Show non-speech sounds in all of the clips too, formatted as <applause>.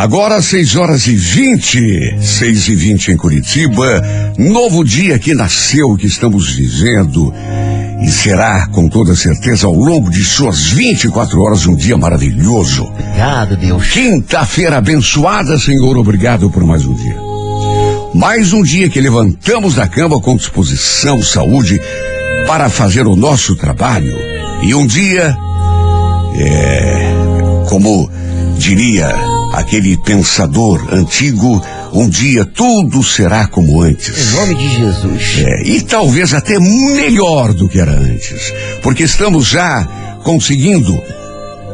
Agora 6 horas e 20, 6 e 20 em Curitiba. Novo dia que nasceu, que estamos vivendo. E será, com toda certeza, ao longo de suas 24 horas, um dia maravilhoso. Obrigado, Deus. Quinta-feira abençoada, Senhor. Obrigado por mais um dia. Mais um dia que levantamos da cama com disposição, saúde, para fazer o nosso trabalho. E um dia, é, como diria aquele pensador antigo, um dia tudo será como antes. Em nome de Jesus. É, e talvez até melhor do que era antes, porque estamos já conseguindo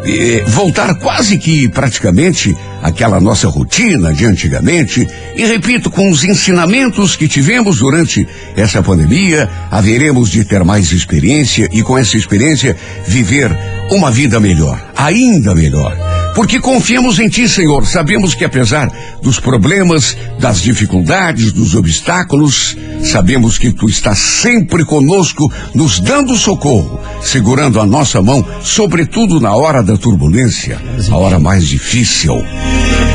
eh, voltar quase que praticamente àquela nossa rotina de antigamente. E repito, com os ensinamentos que tivemos durante essa pandemia, haveremos de ter mais experiência e com essa experiência viver uma vida melhor, ainda melhor. Porque confiamos em Ti, Senhor. Sabemos que apesar dos problemas, das dificuldades, dos obstáculos, sabemos que Tu estás sempre conosco, nos dando socorro, segurando a nossa mão, sobretudo na hora da turbulência, a hora mais difícil.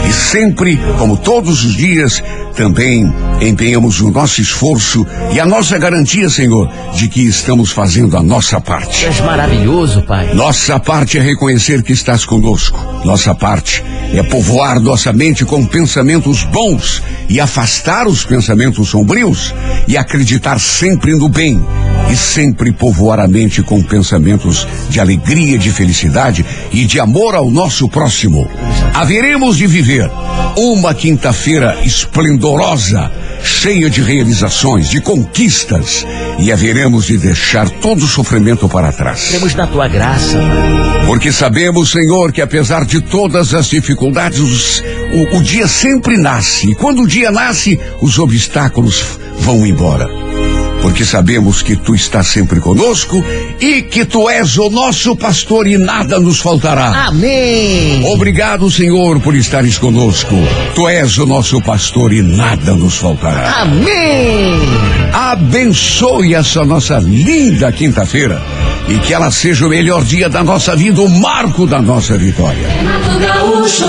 E sempre, como todos os dias, também empenhamos o nosso esforço e a nossa garantia, Senhor, de que estamos fazendo a nossa parte. És maravilhoso, Pai. Nossa parte é reconhecer que estás conosco. Nossa parte é povoar nossa mente com pensamentos bons e afastar os pensamentos sombrios e acreditar sempre no bem e sempre povoar a mente com pensamentos de alegria, de felicidade e de amor ao nosso próximo. Haveremos de viver uma quinta-feira esplendorosa, cheia de realizações, de conquistas, e haveremos de deixar todo o sofrimento para trás. Temos na tua graça, Pai. Porque sabemos, Senhor, que apesar de todas as dificuldades, o, o dia sempre nasce. E quando o dia nasce, os obstáculos vão embora. Porque sabemos que tu estás sempre conosco e que tu és o nosso pastor e nada nos faltará. Amém. Obrigado, Senhor, por estares conosco. Tu és o nosso pastor e nada nos faltará. Amém. Abençoe essa nossa linda quinta-feira e que ela seja o melhor dia da nossa vida, o marco da nossa vitória. Gaúcho.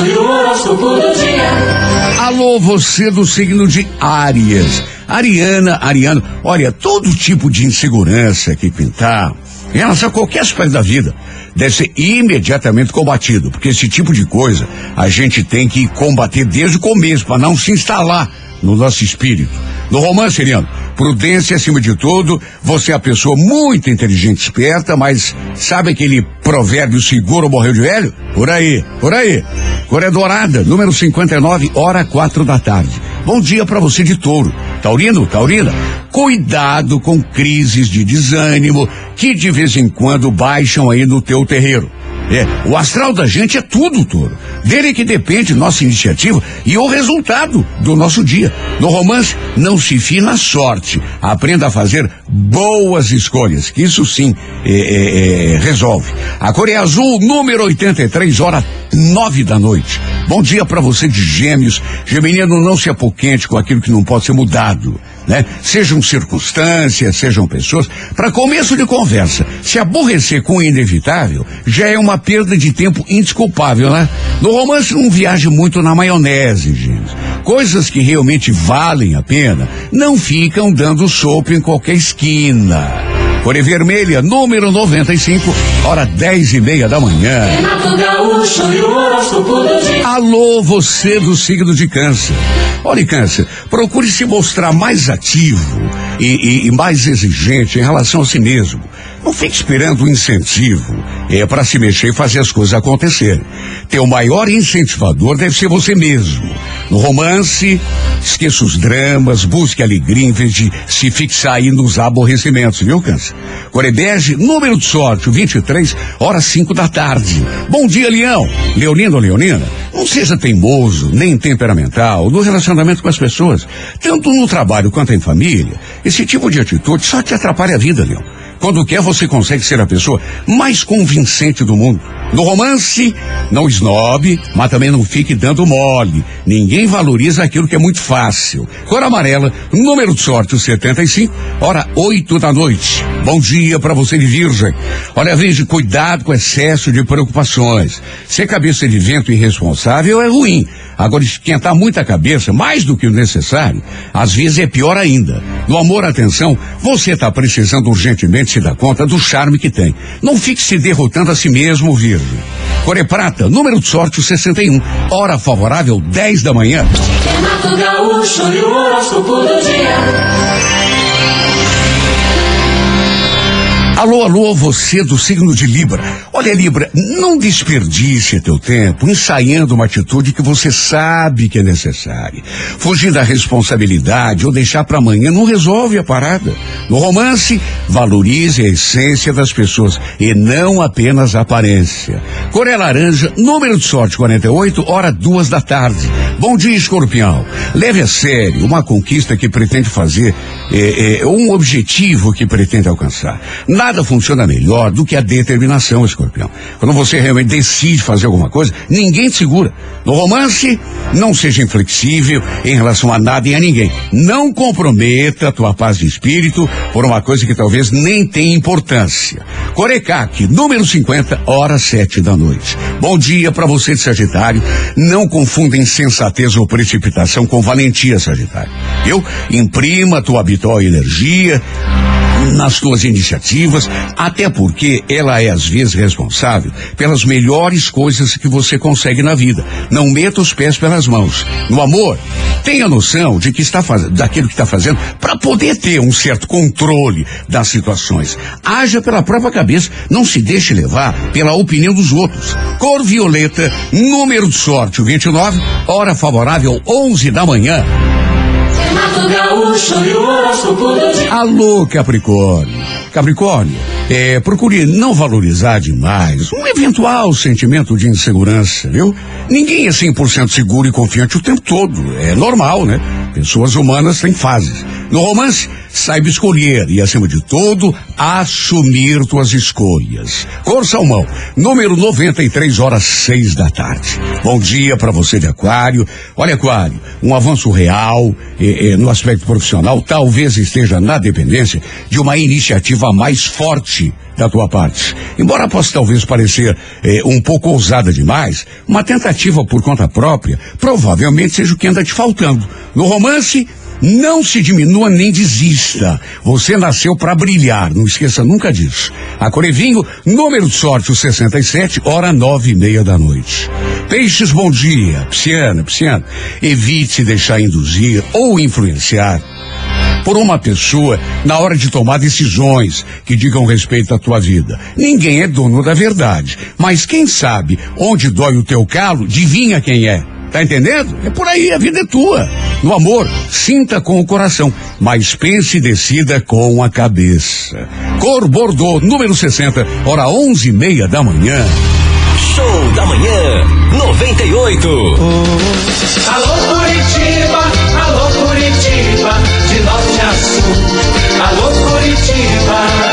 Alô, você do signo de Áries. Ariana, Ariano, olha, todo tipo de insegurança que pintar em relação a qualquer aspecto da vida deve ser imediatamente combatido, porque esse tipo de coisa a gente tem que combater desde o começo para não se instalar no nosso espírito. No romance, Ariano, prudência acima de tudo, você é uma pessoa muito inteligente, esperta, mas sabe aquele provérbio seguro morreu de velho? Por aí, por aí. Cor é dourada, número 59, hora quatro da tarde. Bom dia para você de touro. Taurino, Taurina, cuidado com crises de desânimo que de vez em quando baixam aí no teu terreiro. É, o astral da gente é tudo, touro. Dele que depende nossa iniciativa e o resultado do nosso dia. No romance, não se fie na sorte. Aprenda a fazer boas escolhas, que isso sim é, é, é, resolve. A cor é azul, número 83, hora nove da noite. Bom dia para você de gêmeos. Geminiano, não se apoquente com aquilo que não pode ser mudado. Né? Sejam circunstâncias, sejam pessoas. Para começo de conversa, se aborrecer com o inevitável já é uma perda de tempo indesculpável, né? No romance, não viaje muito na maionese, gente. Coisas que realmente valem a pena não ficam dando sopa em qualquer esquina. Cor vermelha, número 95, hora dez e meia da manhã. Alô, você do signo de câncer. Olha, câncer, procure se mostrar mais ativo e, e- e mais exigente em relação a si mesmo. Não fique esperando incentivo é para se mexer e fazer as coisas acontecerem. Teu maior incentivador deve ser você mesmo. No romance, esqueça os dramas, busque alegria em vez de se fixar aí nos aborrecimentos, viu, câncer? Corebege, número de sorte, o 23, horas 5 da tarde. Bom dia, Leão. Leonino ou Leonina, não seja teimoso, nem temperamental no relacionamento com as pessoas, tanto no trabalho quanto em família. Esse tipo de atitude só te atrapalha a vida, Leão. Quando quer, você consegue ser a pessoa mais convincente do mundo. No romance, não esnobe, mas também não fique dando mole. Ninguém valoriza aquilo que é muito fácil. Cor amarela, número de sorte, o 75, hora 8 da noite. Bom dia para você de virgem. Olha, veja, cuidado com excesso de preocupações. Ser cabeça de vento irresponsável é ruim. Agora, esquentar muita cabeça, mais do que o necessário, às vezes é pior ainda. No amor, atenção, você está precisando urgentemente se dar conta do charme que tem. Não fique se derrotando a si mesmo, Virgem. Core Prata, número de sorte o 61. Hora favorável, 10 da manhã. Renato Gaúcho e o do dia. Alô, alô, você do signo de Libra. Olha, Libra, não desperdice teu tempo ensaiando uma atitude que você sabe que é necessária. Fugir da responsabilidade ou deixar para amanhã não resolve a parada. No romance, valorize a essência das pessoas e não apenas a aparência. Coré Laranja, número de sorte 48, hora duas da tarde. Bom dia, escorpião. Leve a sério uma conquista que pretende fazer, é, é, um objetivo que pretende alcançar. Nada funciona melhor do que a determinação, escorpião. Quando você realmente decide fazer alguma coisa, ninguém te segura. No romance, não seja inflexível em relação a nada e a ninguém. Não comprometa a tua paz de espírito por uma coisa que talvez nem tenha importância. Corecaque, número 50, hora sete da noite. Bom dia para você de Sagitário. Não confunda insensatez ou precipitação com valentia, Sagitário. Eu imprima a tua habitual energia nas tuas iniciativas, até porque ela é às vezes responsável pelas melhores coisas que você consegue na vida. Não meta os pés pelas mãos. No amor, tenha noção de que está fazendo, daquilo que está fazendo, para poder ter um certo controle das situações. Haja pela própria cabeça, não se deixe levar pela opinião dos outros. Cor violeta, número de sorte, o 29, hora favorável, 11 da manhã. Alô, Capricórnio. Capricórnio, é, procure não valorizar demais um eventual sentimento de insegurança, viu? Ninguém é 100% seguro e confiante o tempo todo. É normal, né? Pessoas humanas têm fases. No romance, saiba escolher e, acima de tudo, assumir tuas escolhas. Cor Salmão, número 93 horas 6 da tarde. Bom dia para você de Aquário. Olha, Aquário, um avanço real eh, eh, no aspecto profissional talvez esteja na dependência de uma iniciativa mais forte da tua parte. Embora possa talvez parecer eh, um pouco ousada demais, uma tentativa por conta própria provavelmente seja o que anda te faltando. No romance, não se diminua nem desista. Você nasceu para brilhar, não esqueça nunca disso. A Corevinho, número de sorte, o 67, hora nove e meia da noite. Peixes, bom dia. Pisciana, pisciana. Evite deixar induzir ou influenciar por uma pessoa na hora de tomar decisões que digam respeito à tua vida. Ninguém é dono da verdade, mas quem sabe onde dói o teu calo, adivinha quem é. Tá entendendo? É por aí, a vida é tua. No amor, sinta com o coração, mas pense e decida com a cabeça. Cor Bordeaux, número 60, hora onze e meia da manhã. Show da manhã 98. Alô Curitiba, alô Curitiba, de norte a sul. Alô Curitiba.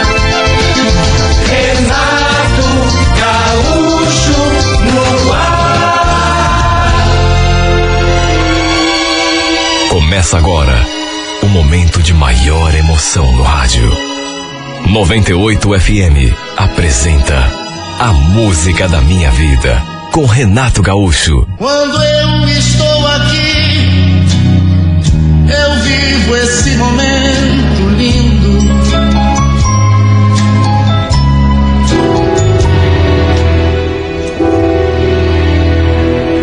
Começa agora o momento de maior emoção no rádio. 98 FM apresenta A Música da Minha Vida com Renato Gaúcho. Quando eu estou aqui, eu vivo esse momento lindo.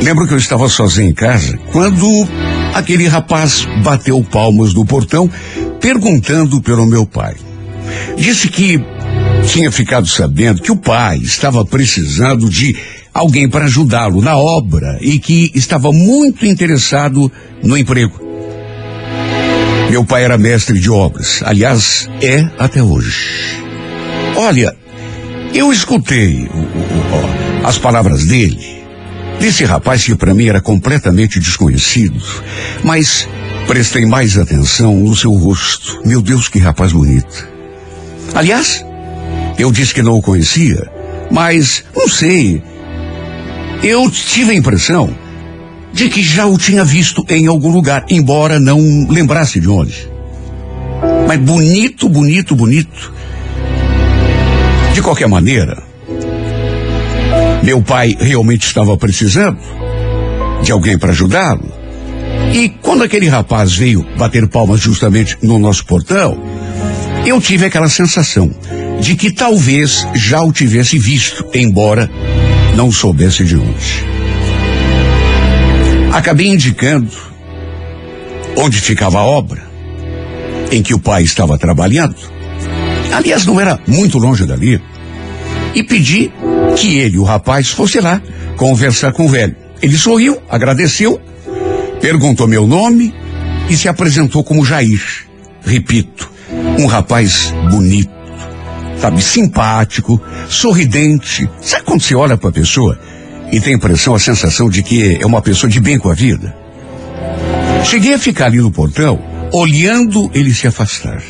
Lembro que eu estava sozinho em casa quando aquele rapaz bateu palmas no portão perguntando pelo meu pai. Disse que tinha ficado sabendo que o pai estava precisando de alguém para ajudá-lo na obra e que estava muito interessado no emprego. Meu pai era mestre de obras, aliás, é até hoje. Olha, eu escutei o- o- o- as palavras dele, desse rapaz que para mim era completamente desconhecido, mas prestei mais atenção no seu rosto. Meu Deus, que rapaz bonito. Aliás, Eu disse que não o conhecia, mas não sei. Eu tive a impressão de que já o tinha visto em algum lugar, embora não lembrasse de onde. Mas bonito, bonito, bonito. De qualquer maneira, meu pai realmente estava precisando de alguém para ajudá-lo. E quando aquele rapaz veio bater palmas justamente no nosso portão, eu tive aquela sensação de que talvez já o tivesse visto, embora não soubesse de onde. Acabei indicando onde ficava a obra em que o pai estava trabalhando. Aliás, não era muito longe dali. E pedi que ele, o rapaz, fosse lá conversar com o velho. Ele sorriu, agradeceu, perguntou meu nome e se apresentou como Jair. Repito, um rapaz bonito, sabe, simpático, sorridente. Sabe quando você olha para a pessoa e tem a impressão, a sensação de que é uma pessoa de bem com a vida? Cheguei a ficar ali no portão, olhando ele se afastar.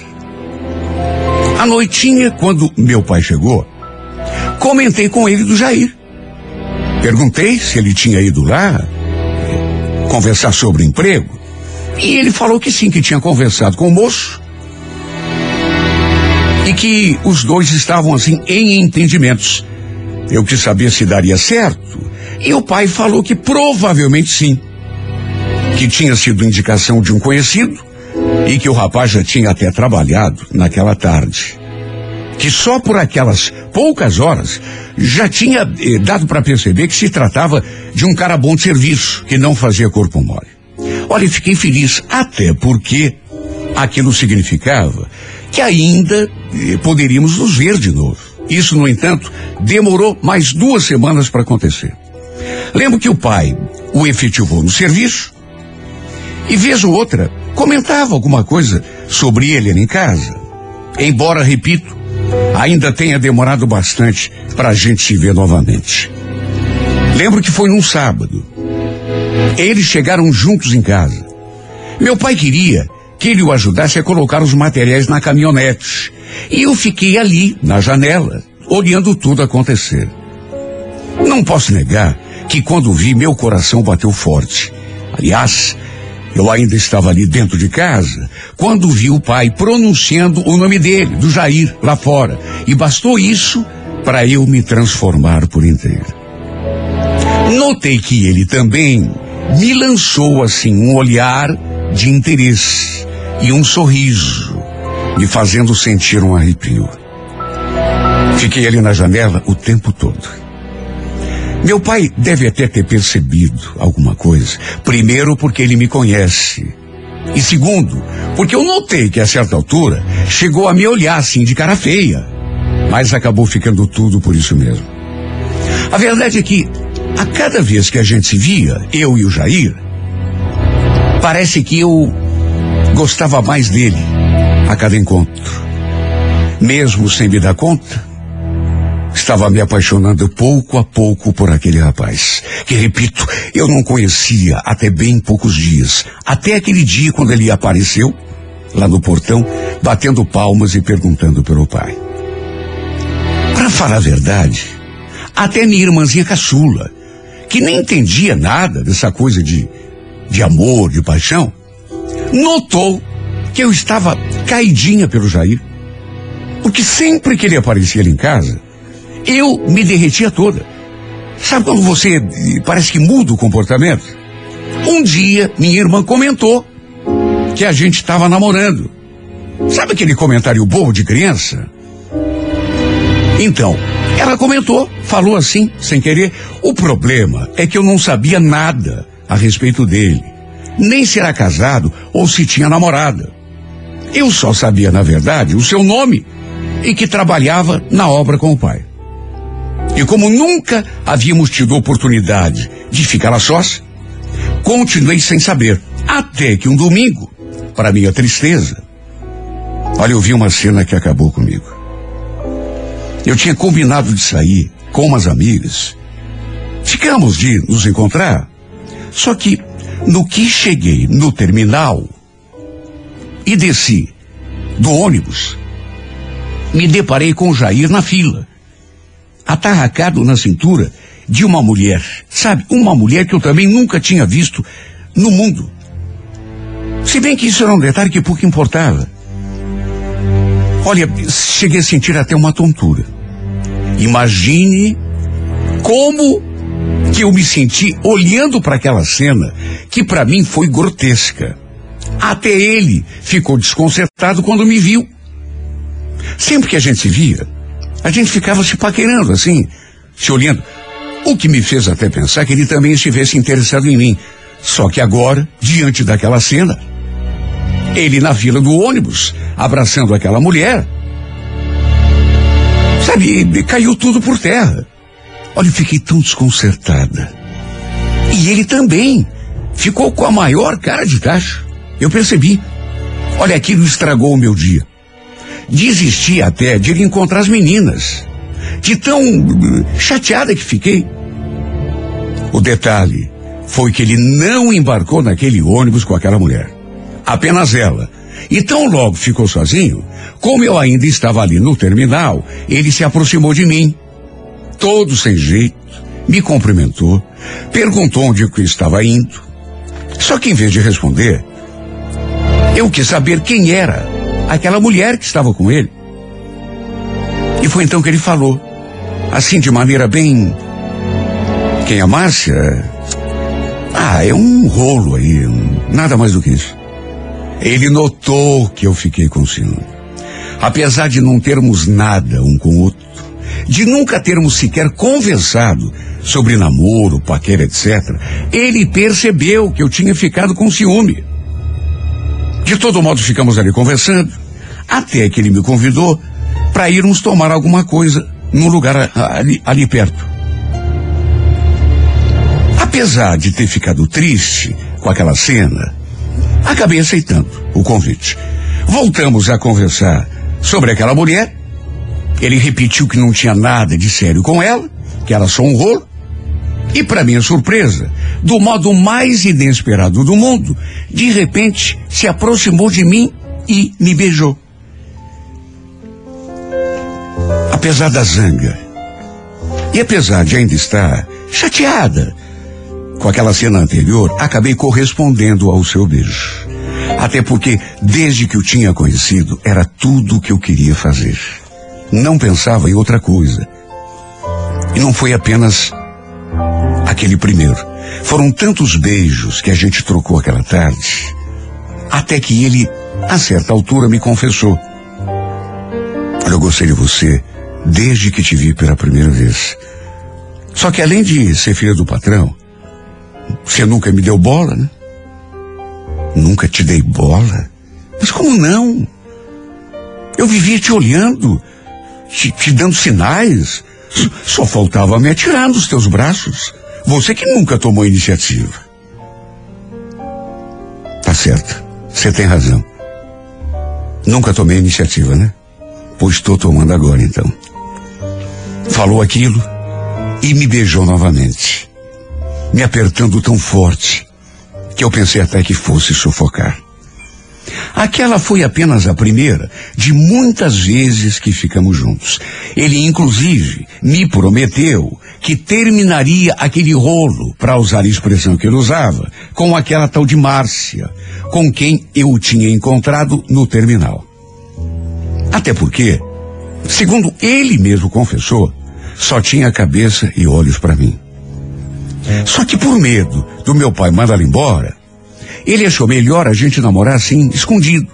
À noitinha, quando meu pai chegou, comentei com ele do Jair. Perguntei se ele tinha ido lá conversar sobre emprego. E ele falou que sim, que tinha conversado com o moço. E que os dois estavam assim em entendimentos. Eu quis saber se daria certo. E o pai falou que provavelmente sim. Que tinha sido indicação de um conhecido e que o rapaz já tinha até trabalhado naquela tarde. Que só por aquelas poucas horas já tinha eh, dado para perceber que se tratava de um cara bom de serviço, que não fazia corpo mole. Olha, fiquei feliz, até porque aquilo significava que ainda eh, poderíamos nos ver de novo. Isso, no entanto, demorou mais duas semanas para acontecer. Lembro que o pai o efetivou no serviço e, vez ou outra, comentava alguma coisa sobre ele em casa. Embora, repito, ainda tenha demorado bastante para a gente se ver novamente. Lembro que foi num sábado. Eles chegaram juntos em casa. Meu pai queria que ele o ajudasse a colocar os materiais na caminhonete. E eu fiquei ali, na janela, olhando tudo acontecer. Não posso negar que quando vi, meu coração bateu forte. Aliás, eu ainda estava ali dentro de casa quando vi o pai pronunciando o nome dele, do Jair, lá fora. E bastou isso para eu me transformar por inteiro. Notei que ele também me lançou assim um olhar de interesse e um sorriso, me fazendo sentir um arrepio. Fiquei ali na janela o tempo todo. Meu pai deve até ter percebido alguma coisa. Primeiro, porque ele me conhece. E segundo, porque eu notei que a certa altura chegou a me olhar assim de cara feia. Mas acabou ficando tudo por isso mesmo. A verdade é que, a cada vez que a gente se via, eu e o Jair, parece que eu gostava mais dele a cada encontro. Mesmo sem me dar conta, Estava me apaixonando pouco a pouco por aquele rapaz, que, repito, eu não conhecia até bem poucos dias. Até aquele dia quando ele apareceu, lá no portão, batendo palmas e perguntando pelo pai. Para falar a verdade, até minha irmãzinha caçula, que nem entendia nada dessa coisa de, de amor, de paixão, notou que eu estava caidinha pelo Jair. Porque sempre que ele aparecia ali em casa, eu me derretia toda. Sabe quando você eh, parece que muda o comportamento? Um dia, minha irmã comentou que a gente estava namorando. Sabe aquele comentário bobo de criança? Então, ela comentou, falou assim, sem querer. O problema é que eu não sabia nada a respeito dele. Nem se era casado ou se tinha namorada. Eu só sabia, na verdade, o seu nome e que trabalhava na obra com o pai. E como nunca havíamos tido oportunidade de ficar a sós, continuei sem saber. Até que um domingo, para minha tristeza, olha, eu vi uma cena que acabou comigo. Eu tinha combinado de sair com umas amigas. Ficamos de nos encontrar. Só que no que cheguei no terminal e desci do ônibus, me deparei com o Jair na fila, atarracado na cintura de uma mulher, sabe? Uma mulher que eu também nunca tinha visto no mundo. Se bem que isso era um detalhe que pouco importava. Olha, cheguei a sentir até uma tontura. Imagine como que eu me senti olhando para aquela cena que para mim foi grotesca. Até ele ficou desconcertado quando me viu. Sempre que a gente se via, a gente ficava se paquerando assim, se olhando. O que me fez até pensar que ele também estivesse interessado em mim. Só que agora, diante daquela cena, ele na fila do ônibus, abraçando aquela mulher, sabe, caiu tudo por terra. Olha, fiquei tão desconcertada. E ele também ficou com a maior cara de tacho. Eu percebi. Olha, aquilo estragou o meu dia. Desisti até de ir encontrar as meninas. De tão chateada que fiquei. O detalhe foi que ele não embarcou naquele ônibus com aquela mulher. Apenas ela. E tão logo ficou sozinho, como eu ainda estava ali no terminal, ele se aproximou de mim. Todo sem jeito, me cumprimentou, perguntou onde eu estava indo. Só que em vez de responder, eu quis saber quem era aquela mulher que estava com ele. E foi então que ele falou, assim de maneira bem. Quem é Márcia? Ah, é um rolo aí, nada mais do que isso. Ele notou que eu fiquei com ciúme. Apesar de não termos nada um com o outro, de nunca termos sequer conversado sobre namoro, paquera, etc., ele percebeu que eu tinha ficado com ciúme. De todo modo, ficamos ali conversando, até que ele me convidou para irmos tomar alguma coisa num lugar ali, ali perto. Apesar de ter ficado triste com aquela cena, acabei aceitando o convite. Voltamos a conversar sobre aquela mulher. Ele repetiu que não tinha nada de sério com ela, que era só um rolo. E para minha surpresa, do modo mais inesperado do mundo, de repente se aproximou de mim e me beijou. Apesar da zanga, e apesar de ainda estar chateada com aquela cena anterior, acabei correspondendo ao seu beijo. Até porque, desde que o tinha conhecido, era tudo o que eu queria fazer. Não pensava em outra coisa. E não foi apenas aquele primeiro. Foram tantos beijos que a gente trocou aquela tarde, até que ele, a certa altura, me confessou: eu gostei de você desde que te vi pela primeira vez. Só que além de ser filha do patrão, você nunca me deu bola, né? Nunca te dei bola? Mas como não? Eu vivia te olhando, te, te dando sinais. Só faltava me atirar nos teus braços. Você que nunca tomou iniciativa. Tá certo. Você tem razão. Nunca tomei iniciativa, né? Pois estou tomando agora, então. Falou aquilo e me beijou novamente, me apertando tão forte que eu pensei até que fosse sufocar. Aquela foi apenas a primeira de muitas vezes que ficamos juntos. Ele, inclusive, me prometeu que terminaria aquele rolo, para usar a expressão que ele usava, com aquela tal de Márcia, com quem eu o tinha encontrado no terminal. Até porque, segundo ele mesmo confessou, só tinha cabeça e olhos para mim. Só que por medo do meu pai mandá-lo embora, ele achou melhor a gente namorar assim, escondido.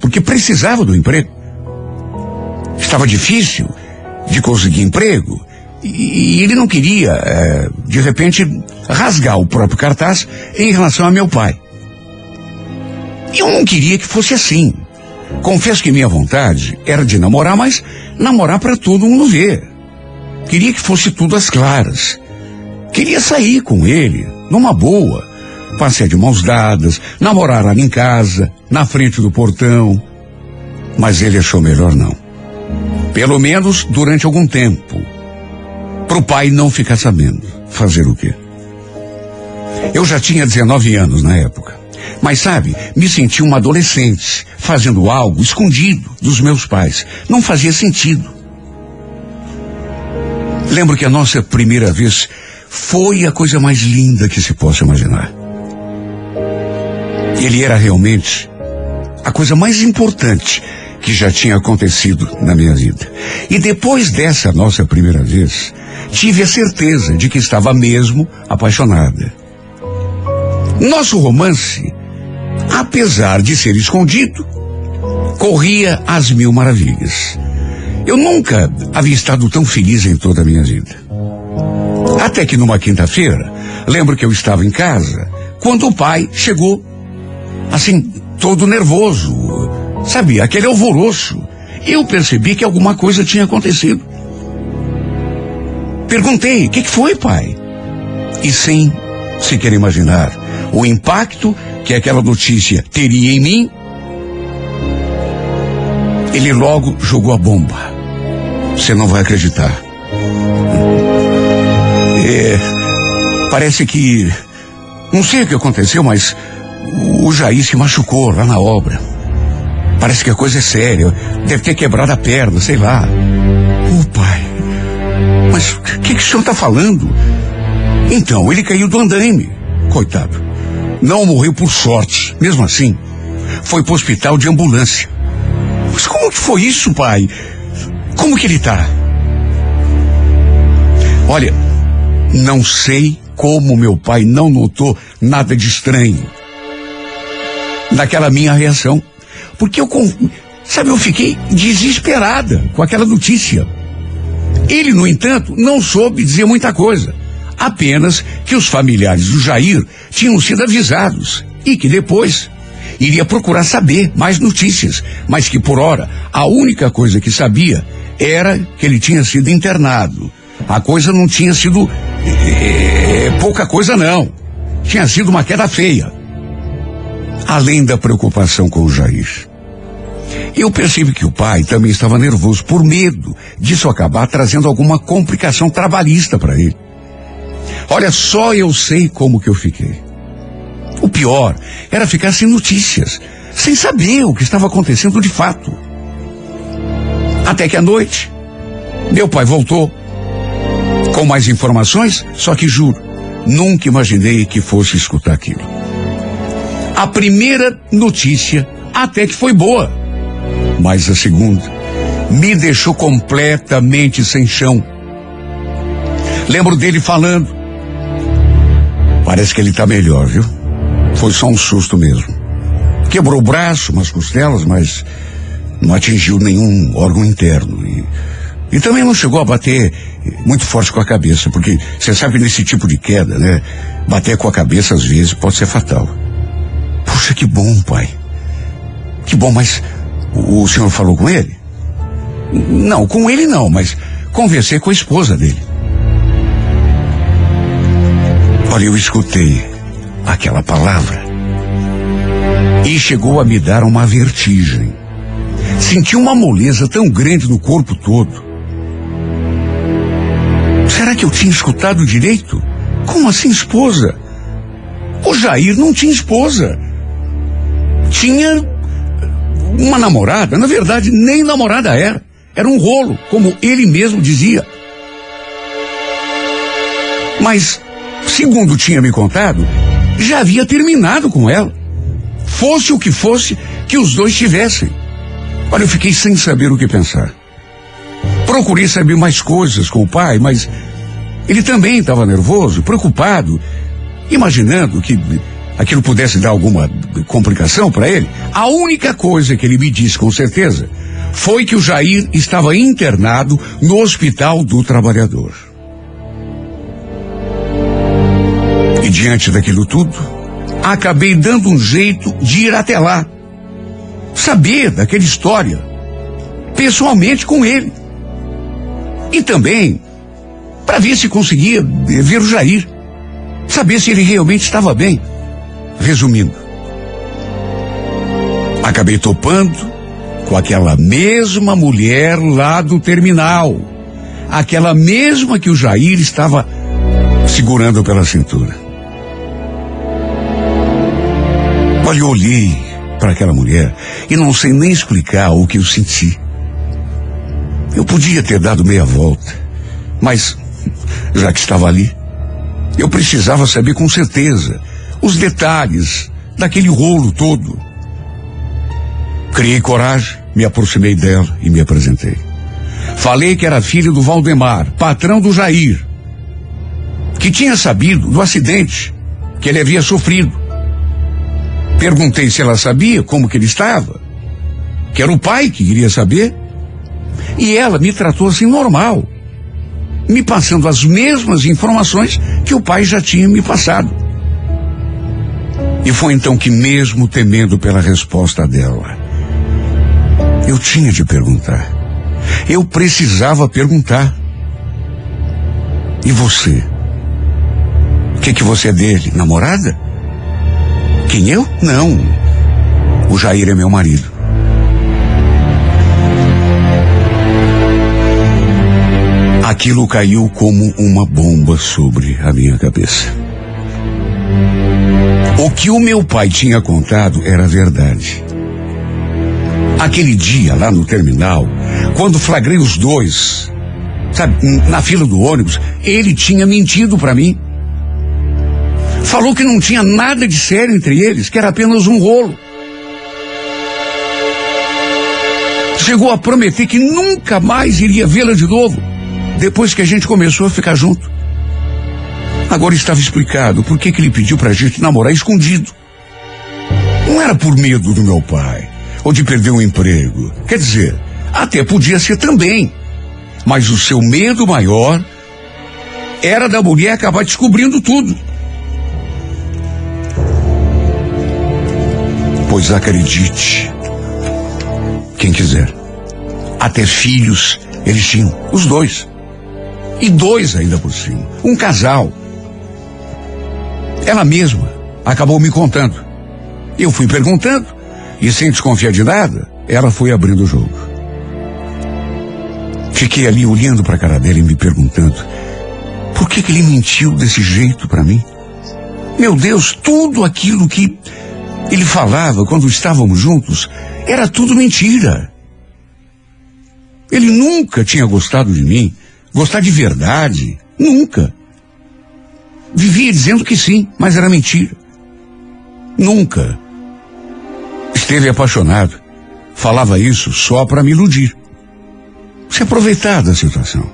Porque precisava do emprego. Estava difícil de conseguir emprego. E, ele não queria, é, de repente, rasgar o próprio cartaz em relação a meu pai. E eu não queria que fosse assim. Confesso que minha vontade era de namorar, mas namorar para todo mundo ver. Queria que fosse tudo às claras. Queria sair com ele, numa boa, passear de mãos dadas, namorar lá em casa, na frente do portão. Mas ele achou melhor não. Pelo menos durante algum tempo. Pro pai não ficar sabendo. Fazer o quê? Eu já tinha 19 anos na época. Mas sabe, me senti uma adolescente, fazendo algo escondido dos meus pais. Não fazia sentido. Lembro que a nossa primeira vez foi a coisa mais linda que se possa imaginar. Ele era realmente a coisa mais importante que já tinha acontecido na minha vida. E depois dessa nossa primeira vez, tive a certeza de que estava mesmo apaixonada. Nosso romance, apesar de ser escondido, corria às mil maravilhas. Eu nunca havia estado tão feliz em toda a minha vida. Até que numa quinta-feira, lembro que eu estava em casa, quando o pai chegou, assim, todo nervoso, sabe, aquele alvoroço. Eu percebi que alguma coisa tinha acontecido. Perguntei, o que, que foi, pai? E sem sequer imaginar o impacto que aquela notícia teria em mim, ele logo jogou a bomba. Você não vai acreditar. É, parece que. Não sei o que aconteceu, mas o Jair se machucou lá na obra. Parece que a coisa é séria. Deve ter quebrado a perna, sei lá. Ô oh, pai. Mas o que, que o senhor está falando? Então, ele caiu do andaime. Coitado. Não morreu por sorte. Mesmo assim, foi para o hospital de ambulância. Mas como que foi isso, pai? Como que ele tá? Olha, não sei como meu pai não notou nada de estranho naquela minha reação. Porque eu, sabe, eu fiquei desesperada com aquela notícia. Ele, no entanto, não soube dizer muita coisa. Apenas que os familiares do Jair tinham sido avisados e que depois iria procurar saber mais notícias, mas que por hora a única coisa que sabia era que ele tinha sido internado. A coisa não tinha sido é, pouca coisa, não. Tinha sido uma queda feia. Além da preocupação com o Jair. Eu percebi que o pai também estava nervoso por medo disso acabar trazendo alguma complicação trabalhista para ele. Olha, só eu sei como que eu fiquei. O pior era ficar sem notícias, sem saber o que estava acontecendo de fato. Até que à noite, meu pai voltou com mais informações, só que juro, nunca imaginei que fosse escutar aquilo. A primeira notícia até que foi boa, mas a segunda me deixou completamente sem chão. Lembro dele falando. Parece que ele está melhor, viu? Foi só um susto mesmo. Quebrou o braço, umas costelas, mas não atingiu nenhum órgão interno. E, e também não chegou a bater muito forte com a cabeça, porque você sabe nesse tipo de queda, né? Bater com a cabeça às vezes pode ser fatal. Puxa, que bom, pai. Que bom, mas o, o senhor falou com ele? Não, com ele não, mas conversei com a esposa dele. Olha, eu escutei aquela palavra e chegou a me dar uma vertigem. Senti uma moleza tão grande no corpo todo. Será que eu tinha escutado direito? Como assim, esposa? O Jair não tinha esposa. Tinha uma namorada. Na verdade, nem namorada era. Era um rolo, como ele mesmo dizia. Mas, segundo tinha me contado, já havia terminado com ela. Fosse o que fosse que os dois tivessem. Olha, eu fiquei sem saber o que pensar. Procurei saber mais coisas com o pai, mas ele também estava nervoso, preocupado, imaginando que aquilo pudesse dar alguma complicação para ele. A única coisa que ele me disse com certeza foi que o Jair estava internado no Hospital do Trabalhador. E diante daquilo tudo, acabei dando um jeito de ir até lá saber daquela história pessoalmente com ele. E também para ver se conseguia ver o Jair, saber se ele realmente estava bem. Resumindo, acabei topando com aquela mesma mulher lá do terminal, aquela mesma que o Jair estava segurando pela cintura. Olha, eu olhei para aquela mulher e não sei nem explicar o que eu senti. Eu podia ter dado meia volta, mas já que estava ali, eu precisava saber com certeza os detalhes daquele rolo todo. Criei coragem, me aproximei dela e me apresentei. Falei que era filho do Valdemar, patrão do Jair, que tinha sabido do acidente que ele havia sofrido. Perguntei se ela sabia como que ele estava, que era o pai que queria saber, e ela me tratou assim normal, me passando as mesmas informações que o pai já tinha me passado. E foi então que, mesmo temendo pela resposta dela, eu tinha de perguntar. Eu precisava perguntar. E você? O que, que você é dele? Namorada? Quem eu? Não. O Jair é meu marido. Aquilo caiu como uma bomba sobre a minha cabeça. O que o meu pai tinha contado era verdade. Aquele dia lá no terminal, quando flagrei os dois, sabe, na fila do ônibus, ele tinha mentido para mim. Falou que não tinha nada de sério entre eles, que era apenas um rolo. Chegou a prometer que nunca mais iria vê-la de novo, depois que a gente começou a ficar junto. Agora estava explicado por que, ele pediu pra gente namorar escondido. Não era por medo do meu pai, ou de perder um emprego. Quer dizer, até podia ser também. Mas o seu medo maior era da mulher acabar descobrindo tudo. Pois acredite, quem quiser, até filhos eles tinham, os dois. E dois ainda por cima, um casal. Ela mesma acabou me contando. Eu fui perguntando, e sem desconfiar de nada, ela foi abrindo o jogo. Fiquei ali olhando para a cara dela e me perguntando: por que, que ele mentiu desse jeito para mim? Meu Deus, tudo aquilo que ele falava quando estávamos juntos era tudo mentira. Ele nunca tinha gostado de mim, gostar de verdade, nunca. Vivia dizendo que sim, mas era mentira. Nunca. Esteve apaixonado. Falava isso só para me iludir. Se aproveitar da situação.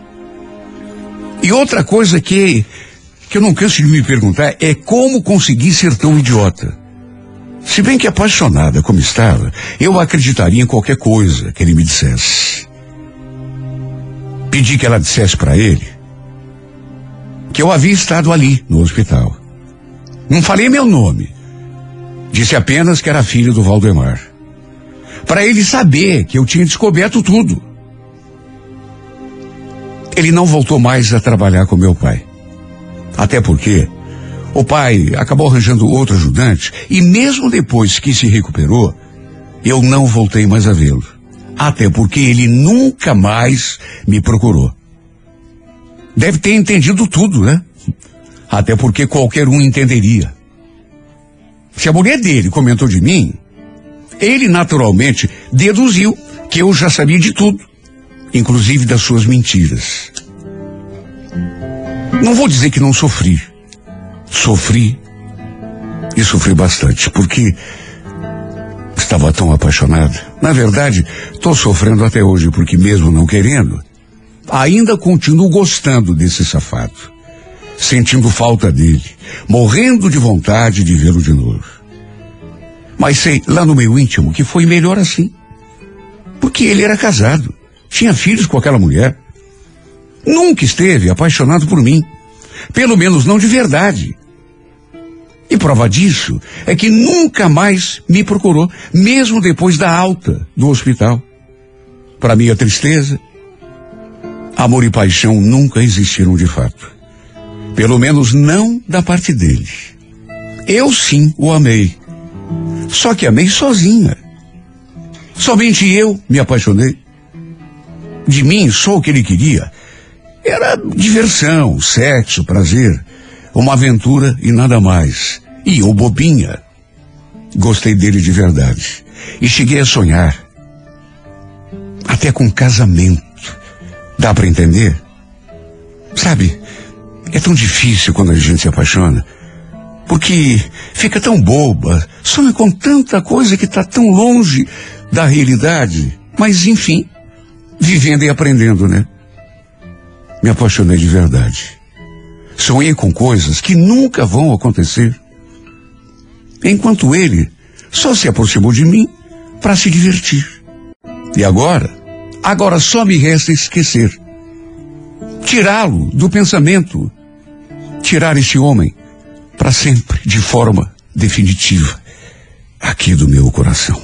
E outra coisa que, que eu não canso de me perguntar é como consegui ser tão idiota. Se bem que apaixonada como estava, eu acreditaria em qualquer coisa que ele me dissesse. Pedi que ela dissesse para ele que eu havia estado ali, no hospital. Não falei meu nome. Disse apenas que era filho do Valdemar. Para ele saber que eu tinha descoberto tudo. Ele não voltou mais a trabalhar com meu pai. Até porque o pai acabou arranjando outro ajudante e mesmo depois que se recuperou, eu não voltei mais a vê-lo. Até porque ele nunca mais me procurou. Deve ter entendido tudo, né? Até porque qualquer um entenderia. Se a mulher dele comentou de mim, ele naturalmente deduziu que eu já sabia de tudo, inclusive das suas mentiras. Não vou dizer que não sofri. Sofri e sofri bastante, porque estava tão apaixonada. Na verdade, estou sofrendo até hoje, porque mesmo não querendo, ainda continuo gostando desse safado, sentindo falta dele, morrendo de vontade de vê-lo de novo. Mas sei, lá no meu íntimo, que foi melhor assim. Porque ele era casado, tinha filhos com aquela mulher. Nunca esteve apaixonado por mim. Pelo menos não de verdade. E prova disso é que nunca mais me procurou, mesmo depois da alta do hospital. Para minha tristeza, amor e paixão nunca existiram de fato. Pelo menos não da parte dele. Eu sim o amei. Só que amei sozinha. Somente eu me apaixonei. De mim, só o que ele queria era diversão, sexo, prazer, uma aventura e nada mais. E eu bobinha. Gostei dele de verdade. E cheguei a sonhar. Até com casamento. Dá para entender? Sabe, é tão difícil quando a gente se apaixona. Porque fica tão boba, sonha com tanta coisa que está tão longe da realidade. Mas, enfim, vivendo e aprendendo, né? Me apaixonei de verdade. Sonhei com coisas que nunca vão acontecer. Enquanto ele só se aproximou de mim para se divertir. E agora? Agora só me resta esquecer. Tirá-lo do pensamento. Tirar esse homem para sempre, de forma definitiva, aqui do meu coração.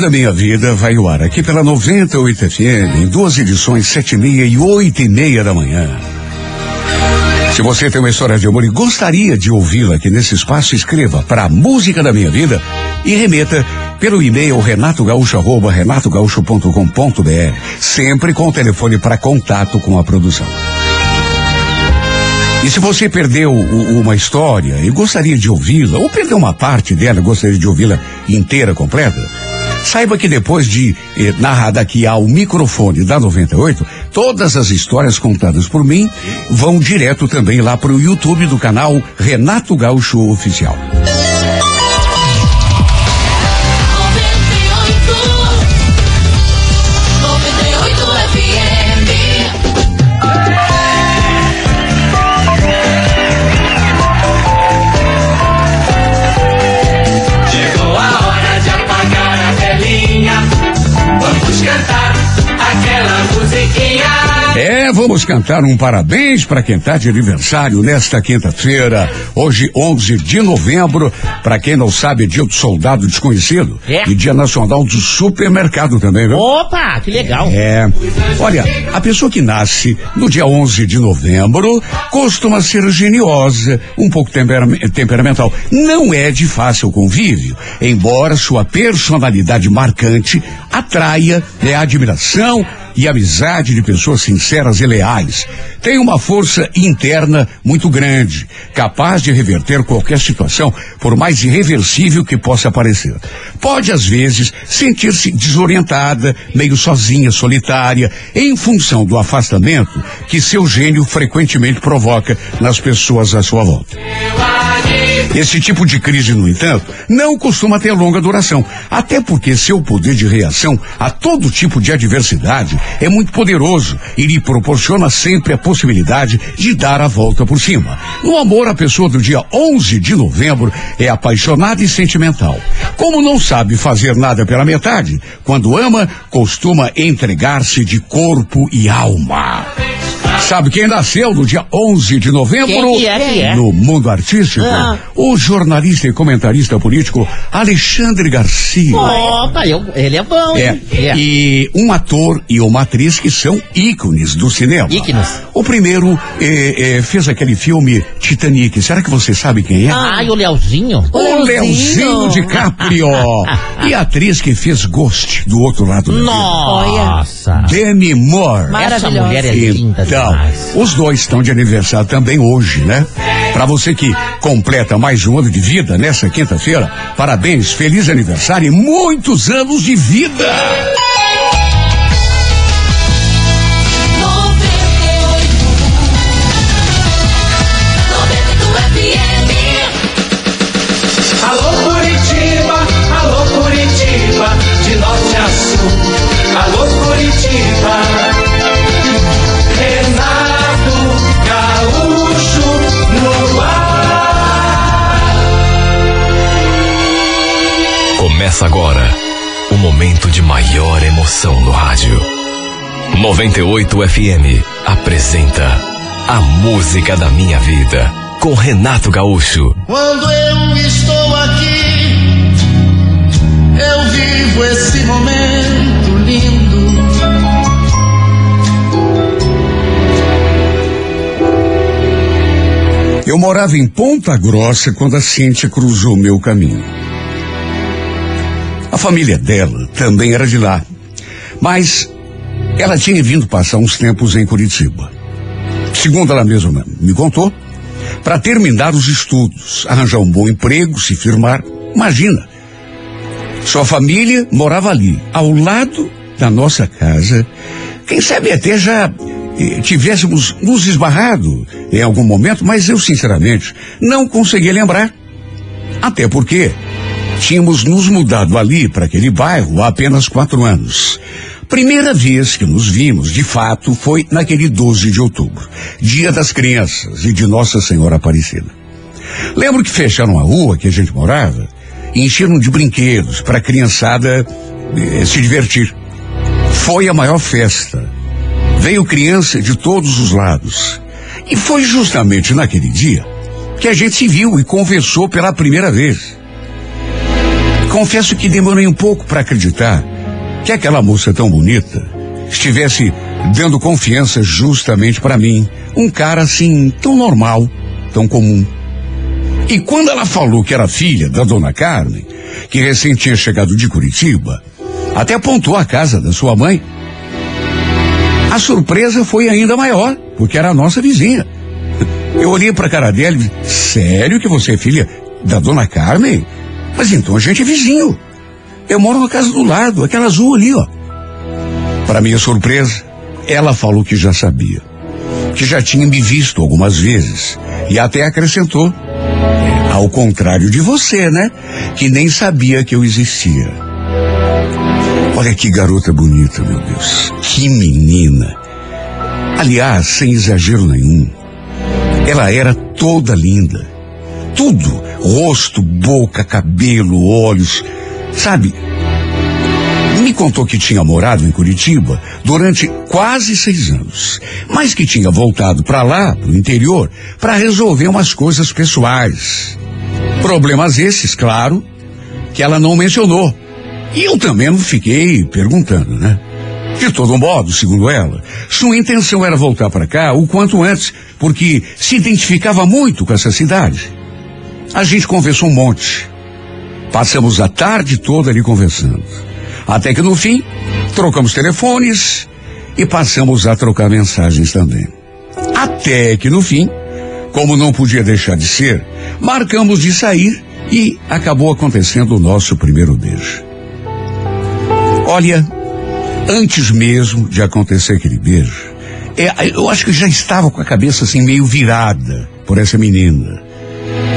Da minha vida vai ao ar aqui pela 98 FM, em duas edições, sete e meia e oito e meia da manhã. Se você tem uma história de amor e gostaria de ouvi-la aqui nesse espaço, escreva para a Música da Minha Vida e remeta pelo e-mail renatogaúcho arroba renatogaúcho.com.br, sempre com o telefone para contato com a produção. E se você perdeu uma história e gostaria de ouvi-la, ou perdeu uma parte dela gostaria de ouvi-la inteira, completa, saiba que depois de eh, narrada aqui ao microfone da 98, todas as histórias contadas por mim vão direto também lá para o YouTube do canal Renato Gaúcho Oficial. É, vamos cantar um parabéns para quem tá de aniversário nesta quinta-feira, hoje 11 de novembro. Para quem não sabe, é dia do soldado desconhecido É. e dia nacional do supermercado também, viu? Opa, que legal. É. Olha, a pessoa que nasce no dia 11 de novembro costuma ser geniosa, um pouco temperam- temperamental. Não é de fácil convívio, embora sua personalidade marcante atraia né, a admiração e amizade de pessoas sinceras e leais. Tem uma força interna muito grande, capaz de reverter qualquer situação, por mais irreversível que possa parecer. Pode, às vezes, sentir-se desorientada, meio sozinha, solitária, em função do afastamento que seu gênio frequentemente provoca nas pessoas à sua volta. Esse tipo de crise, no entanto, não costuma ter longa duração, até porque seu poder de reação a todo tipo de adversidade é muito poderoso e lhe proporciona sempre a possibilidade de dar a volta por cima. No amor, a pessoa do dia 11 de novembro é apaixonada e sentimental. Como não sabe fazer nada pela metade, quando ama, costuma entregar-se de corpo e alma. Sabe quem nasceu no dia 11 de novembro? Quem que é, quem é? No mundo artístico, Ah. o jornalista e comentarista político Alexandre Garcia. Opa, eu- ele é bom, É, hein? É. e um ator e uma atriz que são ícones do cinema. Ícones. O primeiro eh, eh, fez aquele filme Titanic. Será que você sabe quem é? Ai, o Leozinho. O Leozinho DiCaprio. <laughs> e a atriz que fez Ghost do outro lado. Nossa. Demi Moore. Essa mulher é linda Então, os dois estão de aniversário também hoje, né? Pra você que completa mais um ano de vida nessa quinta-feira, parabéns, feliz aniversário e muitos anos de vida! Começa agora o momento de maior emoção no rádio. 98 FM apresenta A Música da Minha Vida com Renato Gaúcho. Quando eu estou aqui, eu vivo esse momento lindo. Eu morava em Ponta Grossa quando a Cíntia cruzou meu caminho. A família dela também era de lá, mas ela tinha vindo passar uns tempos em Curitiba. Segundo ela mesma me contou, para terminar os estudos, arranjar um bom emprego, se firmar. Imagina, sua família morava ali, ao lado da nossa casa. Quem sabe até já eh, tivéssemos nos esbarrado em algum momento, mas eu, sinceramente, não conseguia lembrar. Até porque tínhamos nos mudado ali para aquele bairro há apenas quatro anos. Primeira vez que nos vimos, de fato, foi naquele 12 de outubro, dia das crianças e de Nossa Senhora Aparecida. Lembro que fecharam a rua que a gente morava e encheram de brinquedos para a criançada eh, se divertir. Foi a maior festa. Veio criança de todos os lados. E foi justamente naquele dia que a gente se viu e conversou pela primeira vez. Confesso que demorei um pouco para acreditar que aquela moça tão bonita estivesse dando confiança justamente para mim, um cara assim tão normal, tão comum. E quando ela falou que era filha da dona Carmen, que recém tinha chegado de Curitiba, até apontou a casa da sua mãe, a surpresa foi ainda maior, porque era a nossa vizinha. Eu olhei para a cara dela e disse, sério que você é filha da dona Carmen? Mas então a gente é vizinho. Eu moro na casa do lado, aquela azul ali, ó. Para minha surpresa, ela falou que já sabia. Que já tinha me visto algumas vezes. E até acrescentou. Ao contrário de você, né? Que nem sabia que eu existia. Olha que garota bonita, meu Deus. Que menina. Aliás, sem exagero nenhum, ela era toda linda. Tudo. Rosto, boca, cabelo, olhos. Sabe? Me contou que tinha morado em Curitiba durante quase seis anos, mas que tinha voltado para lá, pro interior, para resolver umas coisas pessoais. Problemas esses, claro, que ela não mencionou. E eu também não fiquei perguntando, né? De todo modo, segundo ela, sua intenção era voltar para cá o quanto antes, porque se identificava muito com essa cidade. A gente conversou um monte. Passamos a tarde toda ali conversando. Até que no fim, trocamos telefones e passamos a trocar mensagens também. Até que no fim, como não podia deixar de ser, marcamos de sair e acabou acontecendo o nosso primeiro beijo. Olha, antes mesmo de acontecer aquele beijo, é, eu acho que já estava com a cabeça assim meio virada por essa menina.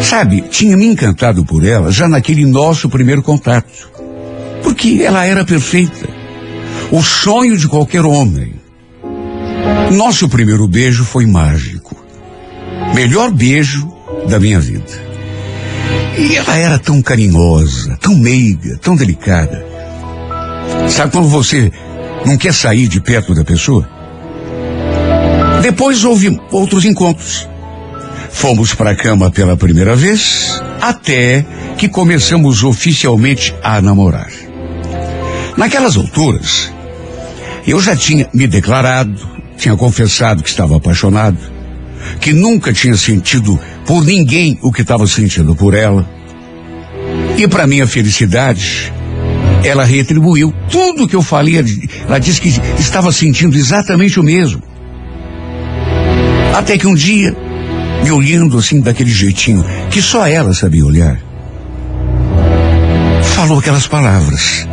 Sabe, tinha me encantado por ela já naquele nosso primeiro contato. Porque ela era perfeita. O sonho de qualquer homem. Nosso primeiro beijo foi mágico. Melhor beijo da minha vida. E ela era tão carinhosa, tão meiga, tão delicada. Sabe quando você não quer sair de perto da pessoa? Depois houve outros encontros. Fomos para a cama pela primeira vez, até que começamos oficialmente a namorar. Naquelas alturas, eu já tinha me declarado, tinha confessado que estava apaixonado, que nunca tinha sentido por ninguém o que estava sentindo por ela. E para minha felicidade, ela retribuiu tudo que eu falei. Ela disse que estava sentindo exatamente o mesmo. Até que um dia, me olhando assim daquele jeitinho que só ela sabia olhar, falou aquelas palavras.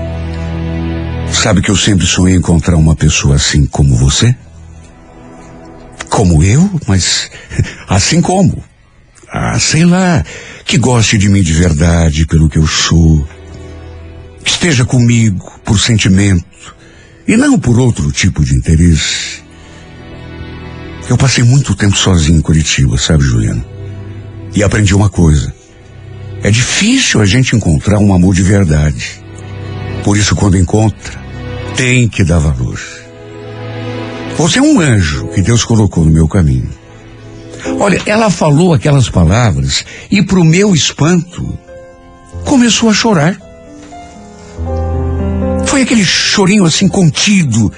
Sabe que eu sempre sonhei encontrar uma pessoa assim como você? Como eu, mas <laughs> assim como? Ah, sei lá, que goste de mim de verdade, pelo que eu sou, que esteja comigo por sentimento e não por outro tipo de interesse. Eu passei muito tempo sozinho em Curitiba, sabe, Juliano? E aprendi uma coisa. É difícil a gente encontrar um amor de verdade. Por isso, quando encontra, tem que dar valor. Você é um anjo que Deus colocou no meu caminho. Olha, ela falou aquelas palavras e, para o meu espanto, começou a chorar. Foi aquele chorinho assim contido.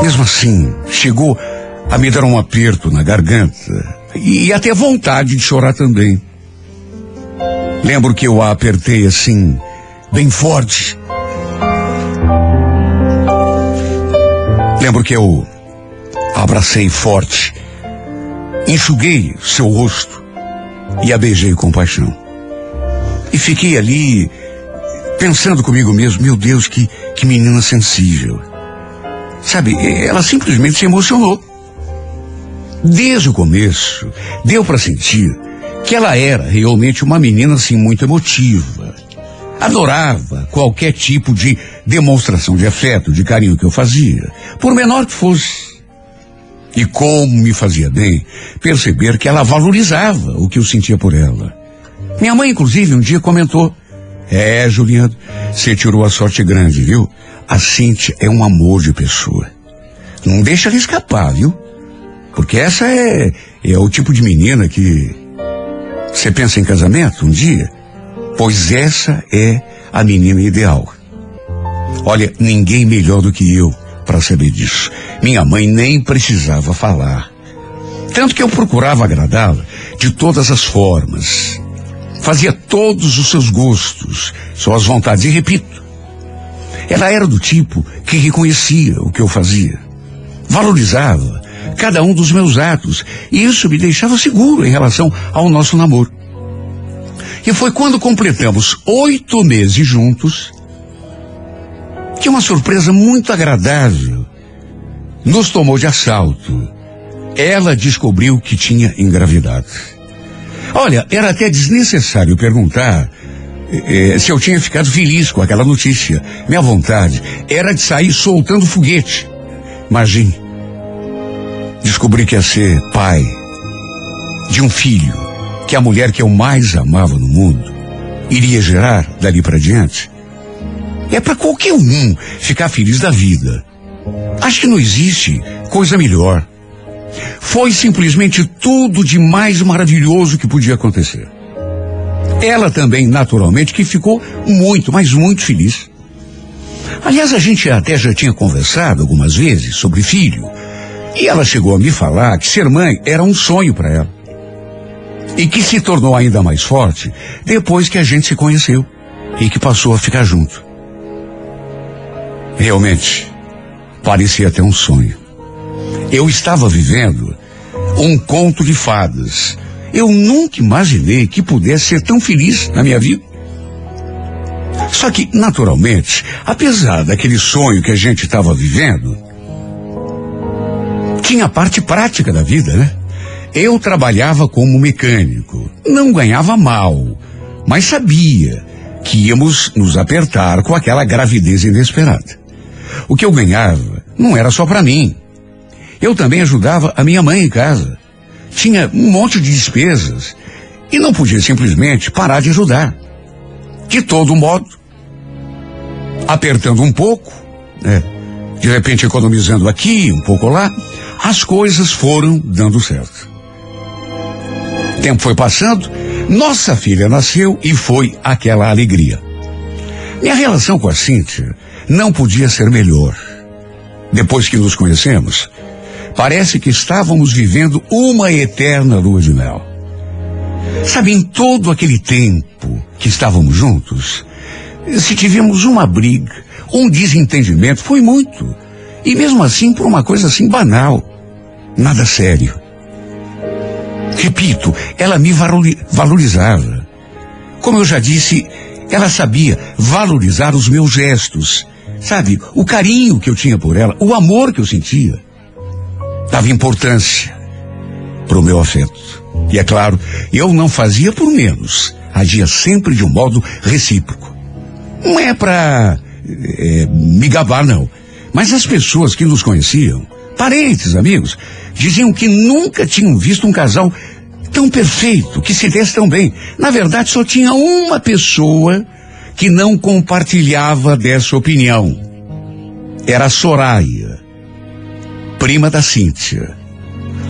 Mesmo assim, chegou a me dar um aperto na garganta e até vontade de chorar também. Lembro que eu a apertei assim, bem forte. Lembro que eu abracei forte, enxuguei seu rosto e a beijei com paixão. E fiquei ali pensando comigo mesmo, meu Deus, que, que menina sensível. Sabe, ela simplesmente se emocionou. Desde o começo, deu para sentir que ela era realmente uma menina assim muito emotiva. Adorava qualquer tipo de demonstração de afeto, de carinho que eu fazia, por menor que fosse. E como me fazia bem perceber que ela valorizava o que eu sentia por ela. Minha mãe, inclusive, um dia comentou: É, Juliano, você tirou a sorte grande, viu? A Cintia é um amor de pessoa. Não deixa ela escapar, viu? Porque essa é, é o tipo de menina que. Você pensa em casamento um dia? Pois essa é a menina ideal. Olha, ninguém melhor do que eu para saber disso. Minha mãe nem precisava falar. Tanto que eu procurava agradá-la de todas as formas. Fazia todos os seus gostos, suas vontades. E repito, ela era do tipo que reconhecia o que eu fazia, valorizava cada um dos meus atos, e isso me deixava seguro em relação ao nosso namoro. E foi quando completamos oito meses juntos que uma surpresa muito agradável nos tomou de assalto. Ela descobriu que tinha engravidado. Olha, era até desnecessário perguntar eh, se eu tinha ficado feliz com aquela notícia. Minha vontade era de sair soltando foguete. Imagine, descobri que ia ser pai de um filho que a mulher que eu mais amava no mundo iria gerar dali para diante. É para qualquer um ficar feliz da vida. Acho que não existe coisa melhor. Foi simplesmente tudo de mais maravilhoso que podia acontecer. Ela também, naturalmente, que ficou muito, mas muito feliz. Aliás, a gente até já tinha conversado algumas vezes sobre filho. E ela chegou a me falar que ser mãe era um sonho para ela. E que se tornou ainda mais forte depois que a gente se conheceu e que passou a ficar junto. Realmente, parecia até um sonho. Eu estava vivendo um conto de fadas. Eu nunca imaginei que pudesse ser tão feliz na minha vida. Só que, naturalmente, apesar daquele sonho que a gente estava vivendo, tinha a parte prática da vida, né? Eu trabalhava como mecânico, não ganhava mal, mas sabia que íamos nos apertar com aquela gravidez inesperada. O que eu ganhava não era só para mim. Eu também ajudava a minha mãe em casa. Tinha um monte de despesas e não podia simplesmente parar de ajudar. De todo modo, apertando um pouco, né? De repente economizando aqui, um pouco lá, as coisas foram dando certo. O tempo foi passando, nossa filha nasceu e foi aquela alegria. Minha relação com a Cíntia não podia ser melhor. Depois que nos conhecemos, parece que estávamos vivendo uma eterna lua de mel. Sabe, em todo aquele tempo que estávamos juntos, se tivemos uma briga, um desentendimento, foi muito. E mesmo assim por uma coisa assim banal. Nada sério. Repito, ela me valori- valorizava. Como eu já disse, ela sabia valorizar os meus gestos. Sabe, o carinho que eu tinha por ela, o amor que eu sentia. Dava importância para o meu afeto. E é claro, eu não fazia por menos. Agia sempre de um modo recíproco. Não é para me gabar, não. Mas as pessoas que nos conheciam, parentes, amigos, diziam que nunca tinham visto um casal tão perfeito, que se desse tão bem. Na verdade, só tinha uma pessoa que não compartilhava dessa opinião. Era a Soraya, prima da Cíntia.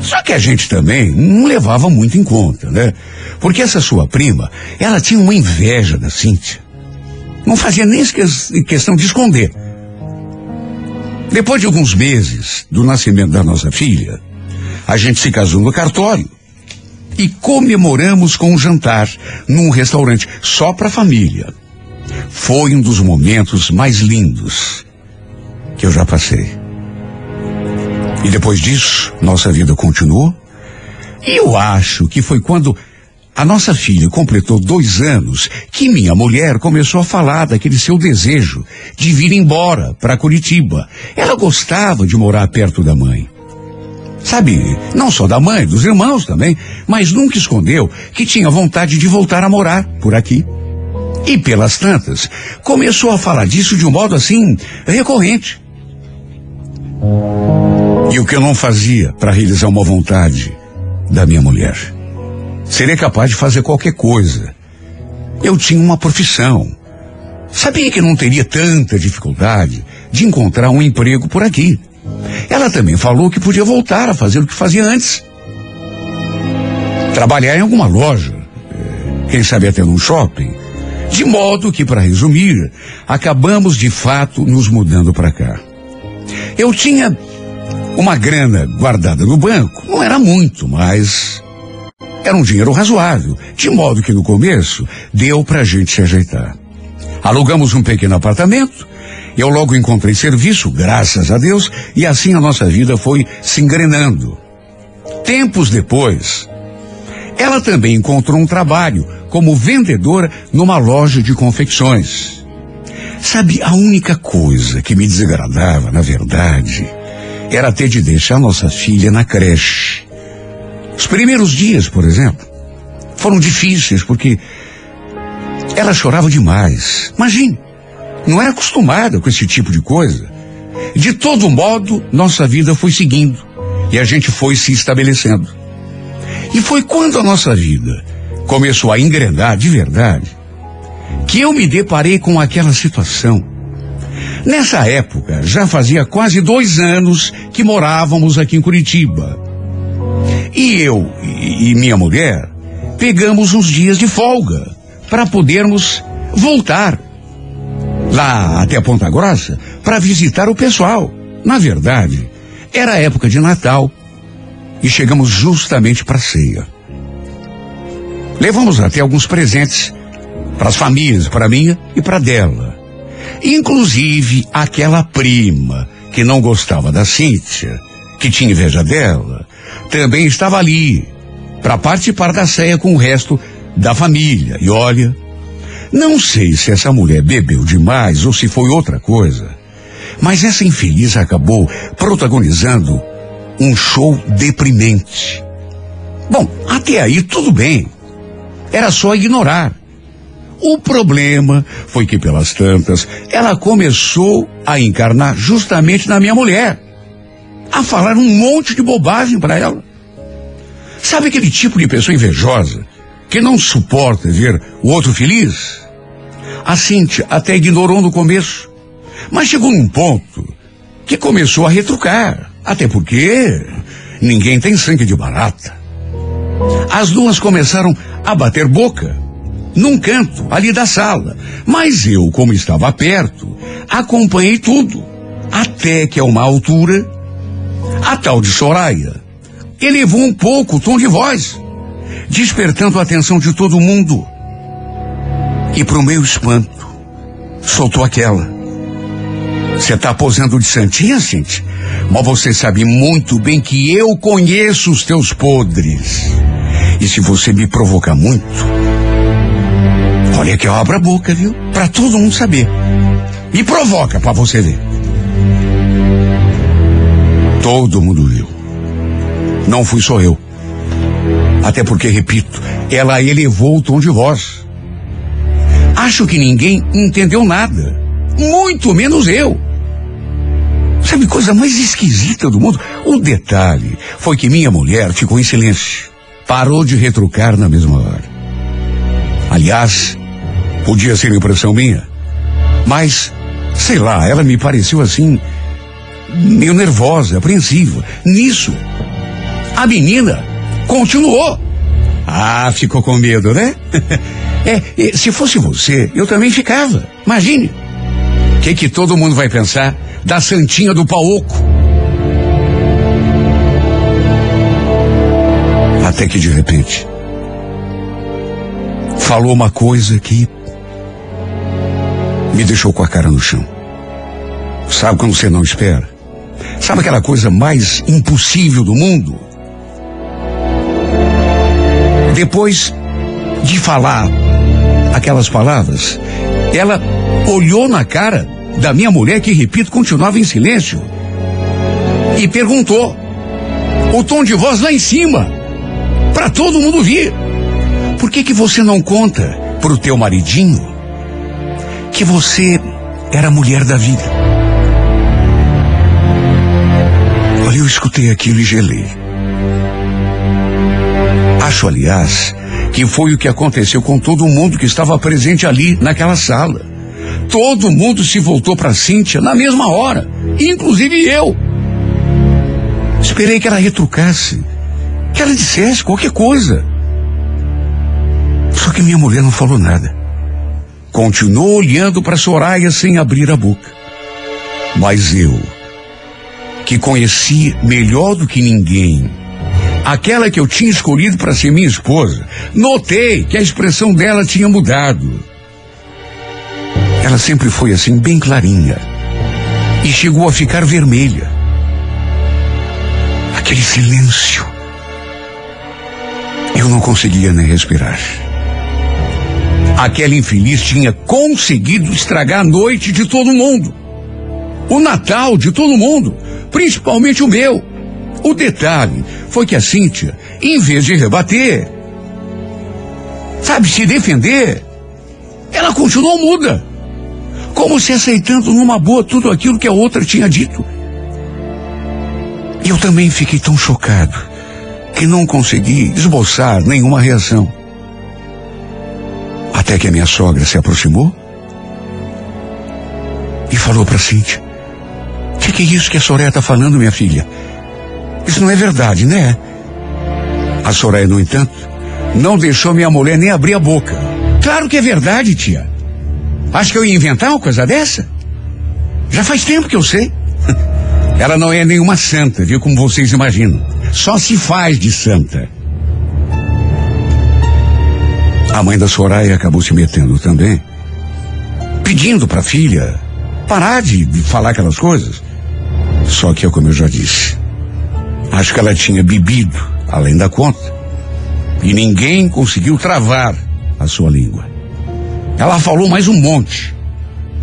Só que a gente também não levava muito em conta, né? Porque essa sua prima, ela tinha uma inveja da Cíntia. Não fazia nem questão de esconder. Depois de alguns meses do nascimento da nossa filha, a gente se casou no cartório e comemoramos com um jantar num restaurante só para a família. Foi um dos momentos mais lindos que eu já passei. E depois disso, nossa vida continuou. E eu acho que foi quando a nossa filha completou dois anos que minha mulher começou a falar daquele seu desejo de vir embora para Curitiba. Ela gostava de morar perto da mãe. Sabe, não só da mãe, dos irmãos também, mas nunca escondeu que tinha vontade de voltar a morar por aqui. E pelas tantas, começou a falar disso de um modo assim, recorrente. E o que eu não fazia para realizar uma vontade da minha mulher? Seria capaz de fazer qualquer coisa. Eu tinha uma profissão. Sabia que não teria tanta dificuldade de encontrar um emprego por aqui. Ela também falou que podia voltar a fazer o que fazia antes. Trabalhar em alguma loja, eh, quem sabe até num shopping. De modo que, para resumir, acabamos de fato nos mudando para cá. Eu tinha uma grana guardada no banco, não era muito, mas era um dinheiro razoável, de modo que no começo deu para a gente se ajeitar. Alugamos um pequeno apartamento, eu logo encontrei serviço, graças a Deus, e assim a nossa vida foi se engrenando. Tempos depois, ela também encontrou um trabalho como vendedora numa loja de confecções. Sabe, a única coisa que me desagradava, na verdade, era ter de deixar nossa filha na creche. Os primeiros dias, por exemplo, foram difíceis porque ela chorava demais. Imagine, não era acostumada com esse tipo de coisa. De todo modo, nossa vida foi seguindo e a gente foi se estabelecendo. E foi quando a nossa vida começou a engrenar de verdade que eu me deparei com aquela situação Nessa época, já fazia quase dois anos que morávamos aqui em Curitiba. E eu e, e minha mulher pegamos uns dias de folga para podermos voltar lá até Ponta Grossa para visitar o pessoal. Na verdade, era época de Natal e chegamos justamente para a ceia. Levamos até alguns presentes para as famílias, para a minha e para dela. Inclusive aquela prima que não gostava da Cíntia, que tinha inveja dela, também estava ali para participar da ceia com o resto da família. E olha, não sei se essa mulher bebeu demais ou se foi outra coisa, mas essa infeliz acabou protagonizando um show deprimente. Bom, até aí tudo bem. Era só ignorar. O problema foi que, pelas tantas, ela começou a encarnar justamente na minha mulher. A falar um monte de bobagem para ela. Sabe aquele tipo de pessoa invejosa que não suporta ver o outro feliz? A Cíntia até ignorou no começo, mas chegou num ponto que começou a retrucar. Até porque ninguém tem sangue de barata. As duas começaram a bater boca num canto ali da sala. Mas eu, como estava perto, acompanhei tudo. Até que a uma altura, a tal de Soraya elevou um pouco o tom de voz, despertando a atenção de todo mundo. E pro meu espanto, soltou aquela. Você tá posando de santinha, gente? Mas você sabe muito bem que eu conheço os teus podres. E se você me provocar muito, olha que eu abro a boca, viu? Pra todo mundo saber. Me provoca pra você ver. Todo mundo viu. Não fui só eu. Até porque, repito, ela elevou o tom de voz. Acho que ninguém entendeu nada. Muito menos eu. Sabe coisa mais esquisita do mundo? O detalhe foi que minha mulher ficou em silêncio. Parou de retrucar na mesma hora. Aliás, podia ser impressão minha. Mas, sei lá, ela me pareceu assim, meio nervosa, apreensiva. Nisso, a menina continuou. Ah, ficou com medo, né? <laughs> é, se fosse você, eu também ficava. Imagine. O que, que todo mundo vai pensar da Santinha do Pauoco? Até que de repente falou uma coisa que me deixou com a cara no chão. Sabe quando você não espera? Sabe aquela coisa mais impossível do mundo? Depois de falar aquelas palavras, ela olhou na cara da minha mulher, que, repito, continuava em silêncio, e perguntou, o tom de voz lá em cima, para todo mundo vir: Por que que você não conta pro teu maridinho que você era mulher da vida? Eu escutei aquilo e gelei. Acho, aliás, que foi o que aconteceu com todo mundo que estava presente ali naquela sala. Todo mundo se voltou para Cíntia na mesma hora, inclusive eu. Esperei que ela retrucasse, que ela dissesse qualquer coisa. Só que minha mulher não falou nada. Continuou olhando para Soraya sem abrir a boca. Mas eu, que conheci melhor do que ninguém aquela que eu tinha escolhido para ser minha esposa, notei que a expressão dela tinha mudado. Ela sempre foi assim, bem clarinha. E chegou a ficar vermelha. Aquele silêncio. Eu não conseguia nem respirar. Aquela infeliz tinha conseguido estragar a noite de todo mundo. O Natal de todo mundo, principalmente o meu. O detalhe foi que a Cíntia, em vez de rebater, sabe, se defender, ela continuou muda. Como se aceitando numa boa tudo aquilo que a outra tinha dito. Eu também fiquei tão chocado que não consegui esboçar nenhuma reação. Até que a minha sogra se aproximou e falou para Cíntia: que, que é isso que a Soraya tá falando, minha filha? Isso não é verdade, né? A Soraya, no entanto, não deixou minha mulher nem abrir a boca. Claro que é verdade, tia. Acho que eu ia inventar uma coisa dessa? Já faz tempo que eu sei. <laughs> Ela não é nenhuma santa, viu? Como vocês imaginam. Só se faz de santa. A mãe da Soraya acabou se metendo também, pedindo para a filha parar de, de falar aquelas coisas. Só que, como eu já disse, acho que ela tinha bebido além da conta e ninguém conseguiu travar a sua língua. Ela falou mais um monte.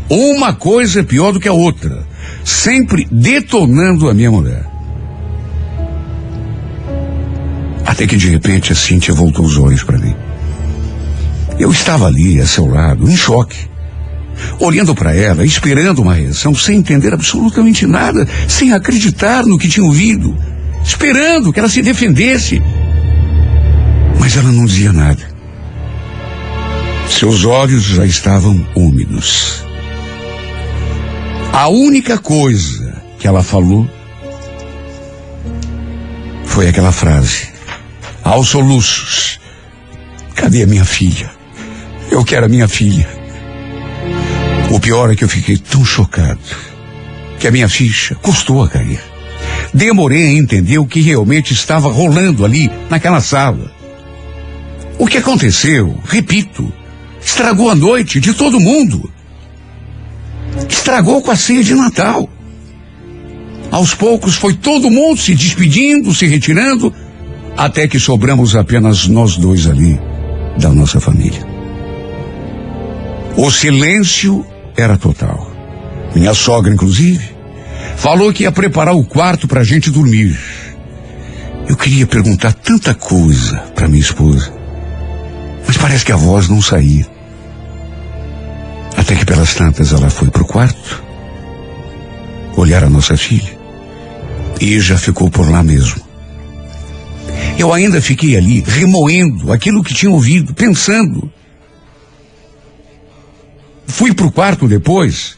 Uma coisa é pior do que a outra, sempre detonando a minha mulher. Até que de repente a Cíntia voltou os olhos para mim. Eu estava ali, a seu lado, em choque. Olhando para ela, esperando uma reação, sem entender absolutamente nada, sem acreditar no que tinha ouvido, esperando que ela se defendesse. Mas ela não dizia nada. Seus olhos já estavam úmidos. A única coisa que ela falou foi aquela frase, aos soluços: Cadê a minha filha? Eu quero a minha filha. O pior é que eu fiquei tão chocado que a minha ficha custou a cair. Demorei a entender o que realmente estava rolando ali naquela sala. O que aconteceu, repito, estragou a noite de todo mundo. Estragou com a ceia de Natal. Aos poucos foi todo mundo se despedindo, se retirando, até que sobramos apenas nós dois ali, da nossa família. O silêncio era total. Minha sogra, inclusive, falou que ia preparar o quarto para a gente dormir. Eu queria perguntar tanta coisa para minha esposa, mas parece que a voz não saía. Até que pelas tantas ela foi pro quarto, olhar a nossa filha, e já ficou por lá mesmo. Eu ainda fiquei ali, remoendo aquilo que tinha ouvido, pensando. Fui pro quarto depois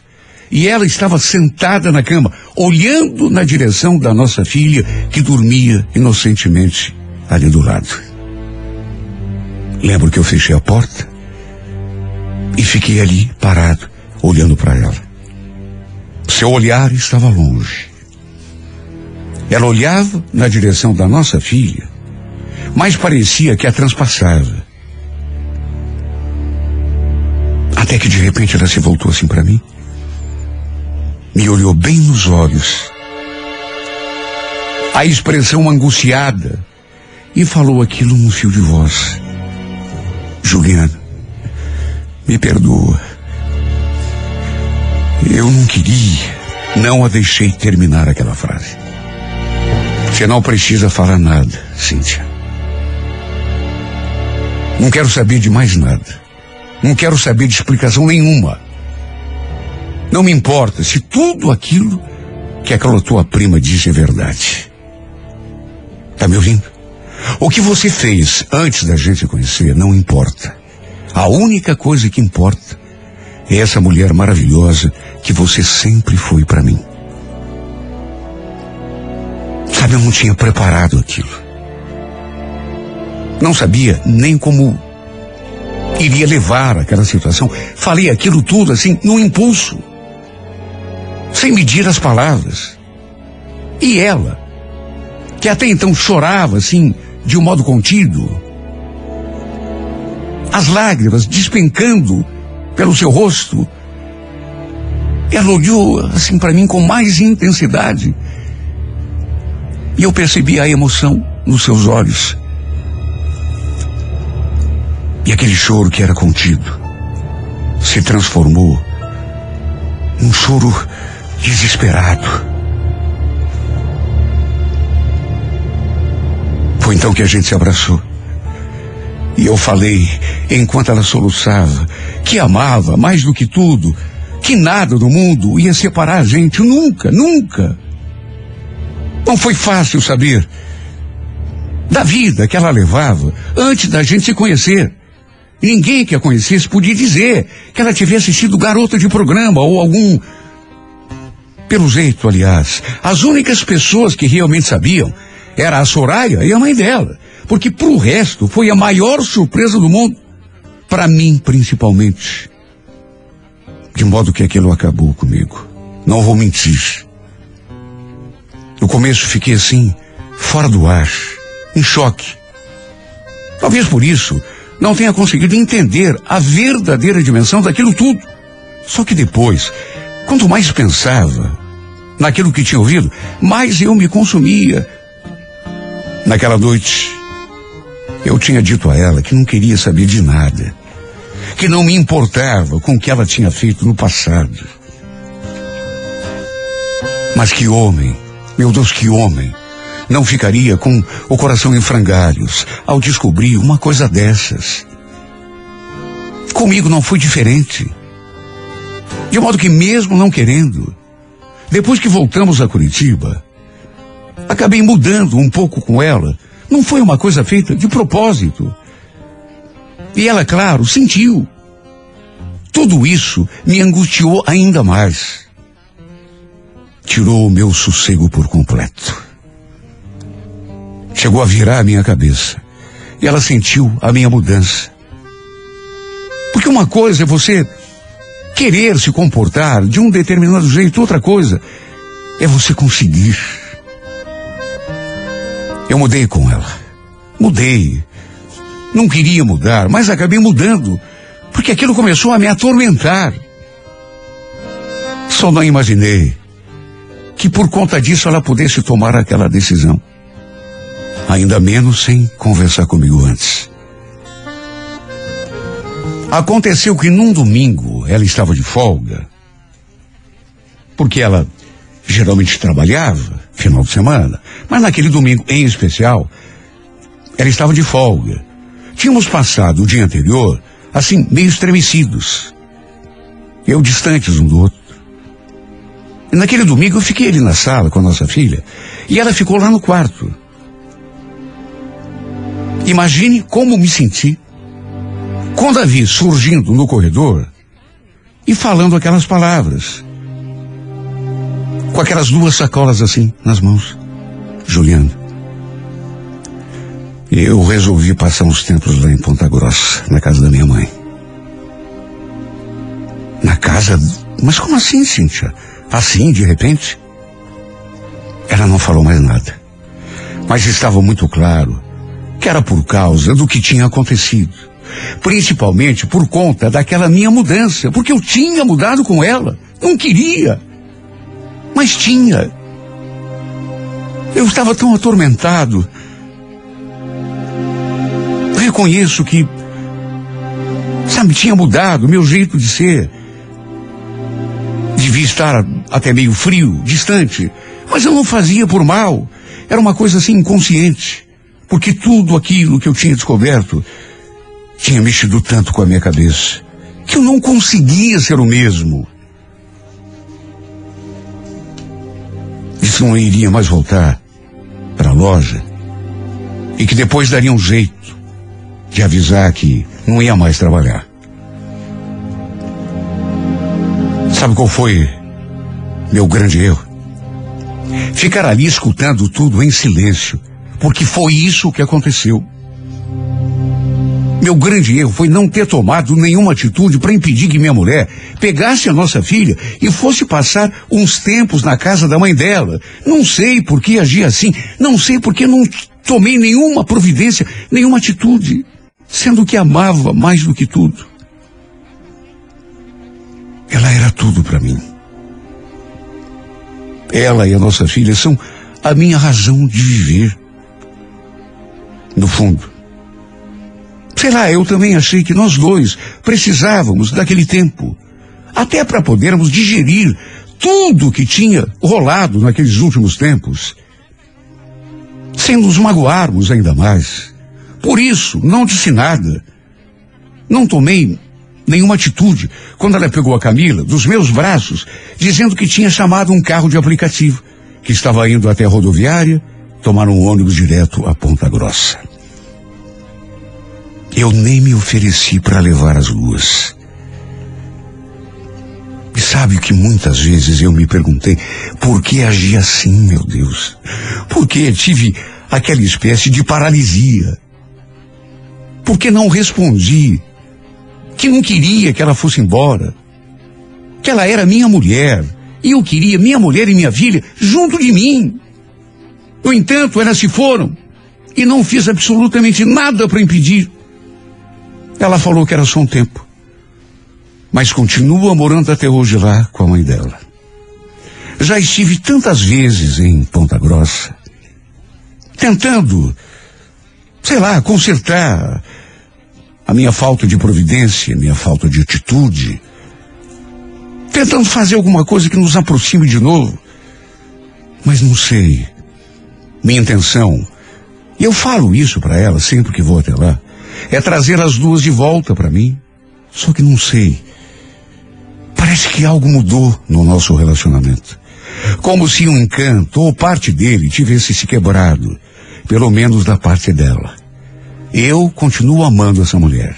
e ela estava sentada na cama, olhando na direção da nossa filha que dormia inocentemente ali do lado. Lembro que eu fechei a porta e fiquei ali parado, olhando para ela. Seu olhar estava longe. Ela olhava na direção da nossa filha, mas parecia que a transpassava. Até que de repente ela se voltou assim para mim, me olhou bem nos olhos, a expressão angustiada, e falou aquilo num fio de voz. Juliana, me perdoa. Eu não queria, não a deixei terminar aquela frase. Você não precisa falar nada, Cíntia. Não quero saber de mais nada. Não quero saber de explicação nenhuma. Não me importa se tudo aquilo que aquela tua prima disse é verdade. Tá me ouvindo? O que você fez antes da gente conhecer não importa. A única coisa que importa é essa mulher maravilhosa que você sempre foi para mim. Sabe, eu não tinha preparado aquilo. Não sabia nem como iria levar aquela situação. Falei aquilo tudo assim, no impulso. Sem medir as palavras. E ela, que até então chorava assim, de um modo contido, as lágrimas despencando pelo seu rosto, ela olhou assim para mim com mais intensidade. E eu percebi a emoção nos seus olhos. E aquele choro que era contido se transformou num choro desesperado. Foi então que a gente se abraçou. E eu falei, enquanto ela soluçava, que amava mais do que tudo, que nada do mundo ia separar a gente, nunca, nunca. Não foi fácil saber da vida que ela levava antes da gente se conhecer. Ninguém que a conhecesse podia dizer que ela tivesse sido garota de programa ou algum Pelo jeito, aliás, as únicas pessoas que realmente sabiam era a Soraya e a mãe dela, porque pro resto foi a maior surpresa do mundo, para mim principalmente. De modo que aquilo acabou comigo. Não vou mentir. No começo fiquei assim, fora do ar, em choque. Talvez por isso não tenha conseguido entender a verdadeira dimensão daquilo tudo. Só que depois, quanto mais pensava naquilo que tinha ouvido, mais eu me consumia. Naquela noite, eu tinha dito a ela que não queria saber de nada, que não me importava com o que ela tinha feito no passado. Mas que homem, meu Deus, que homem, não ficaria com o coração em frangalhos ao descobrir uma coisa dessas. Comigo não foi diferente. De modo que, mesmo não querendo, depois que voltamos a Curitiba, acabei mudando um pouco com ela. Não foi uma coisa feita de propósito. E ela, claro, sentiu. Tudo isso me angustiou ainda mais. Tirou o meu sossego por completo. Chegou a virar a minha cabeça. E ela sentiu a minha mudança. Porque uma coisa é você querer se comportar de um determinado jeito, outra coisa é você conseguir. Eu mudei com ela. Mudei. Não queria mudar, mas acabei mudando. Porque aquilo começou a me atormentar. Só não imaginei que por conta disso ela pudesse tomar aquela decisão. Ainda menos sem conversar comigo antes. Aconteceu que num domingo ela estava de folga, porque ela geralmente trabalhava final de semana, mas naquele domingo em especial, ela estava de folga. Tínhamos passado o dia anterior, assim, meio estremecidos. Eu distantes um do outro. E naquele domingo eu fiquei ali na sala com a nossa filha e ela ficou lá no quarto. Imagine como me senti quando a vi surgindo no corredor e falando aquelas palavras. Com aquelas duas sacolas assim nas mãos. Juliana. Eu resolvi passar uns tempos lá em Ponta Grossa, na casa da minha mãe. Na casa. Mas como assim, Cíntia? Assim, de repente? Ela não falou mais nada. Mas estava muito claro que era por causa do que tinha acontecido. Principalmente por conta daquela minha mudança, porque eu tinha mudado com ela. Não queria. Mas tinha. Eu estava tão atormentado. Reconheço que, sabe, tinha mudado o meu jeito de ser. Devia estar até meio frio, distante. Mas eu não fazia por mal. Era uma coisa assim inconsciente. Porque tudo aquilo que eu tinha descoberto tinha mexido tanto com a minha cabeça que eu não conseguia ser o mesmo. Disse que não iria mais voltar para a loja e que depois daria um jeito de avisar que não ia mais trabalhar. Sabe qual foi meu grande erro? Ficar ali escutando tudo em silêncio, porque foi isso que aconteceu. Meu grande erro foi não ter tomado nenhuma atitude para impedir que minha mulher pegasse a nossa filha e fosse passar uns tempos na casa da mãe dela. Não sei por que agi assim, não sei por que não tomei nenhuma providência, nenhuma atitude, sendo que amava mais do que tudo. Ela era tudo para mim. Ela e a nossa filha são a minha razão de viver. No fundo, sei lá, eu também achei que nós dois precisávamos daquele tempo, até para podermos digerir tudo que tinha rolado naqueles últimos tempos, sem nos magoarmos ainda mais. Por isso, não disse nada. Não tomei nenhuma atitude quando ela pegou a Camila dos meus braços, dizendo que tinha chamado um carro de aplicativo, que estava indo até a rodoviária, tomar um ônibus direto a Ponta Grossa. Eu nem me ofereci para levar as duas. E sabe que muitas vezes eu me perguntei por que agi assim, meu Deus? Por que tive aquela espécie de paralisia? Por que não respondi que não queria que ela fosse embora? Que ela era minha mulher e eu queria minha mulher e minha filha junto de mim. No entanto, elas se foram e não fiz absolutamente nada para impedir. Ela falou que era só um tempo mas continua morando até hoje lá com a mãe dela. Já estive tantas vezes em Ponta Grossa, tentando, sei lá, consertar a minha falta de providência, a minha falta de atitude, tentando fazer alguma coisa que nos aproxime de novo. Mas não sei. Minha intenção, e eu falo isso para ela sempre que vou até lá, é trazer as duas de volta para mim. Só que não sei Parece que algo mudou no nosso relacionamento. Como se um encanto ou parte dele tivesse se quebrado, pelo menos da parte dela. Eu continuo amando essa mulher.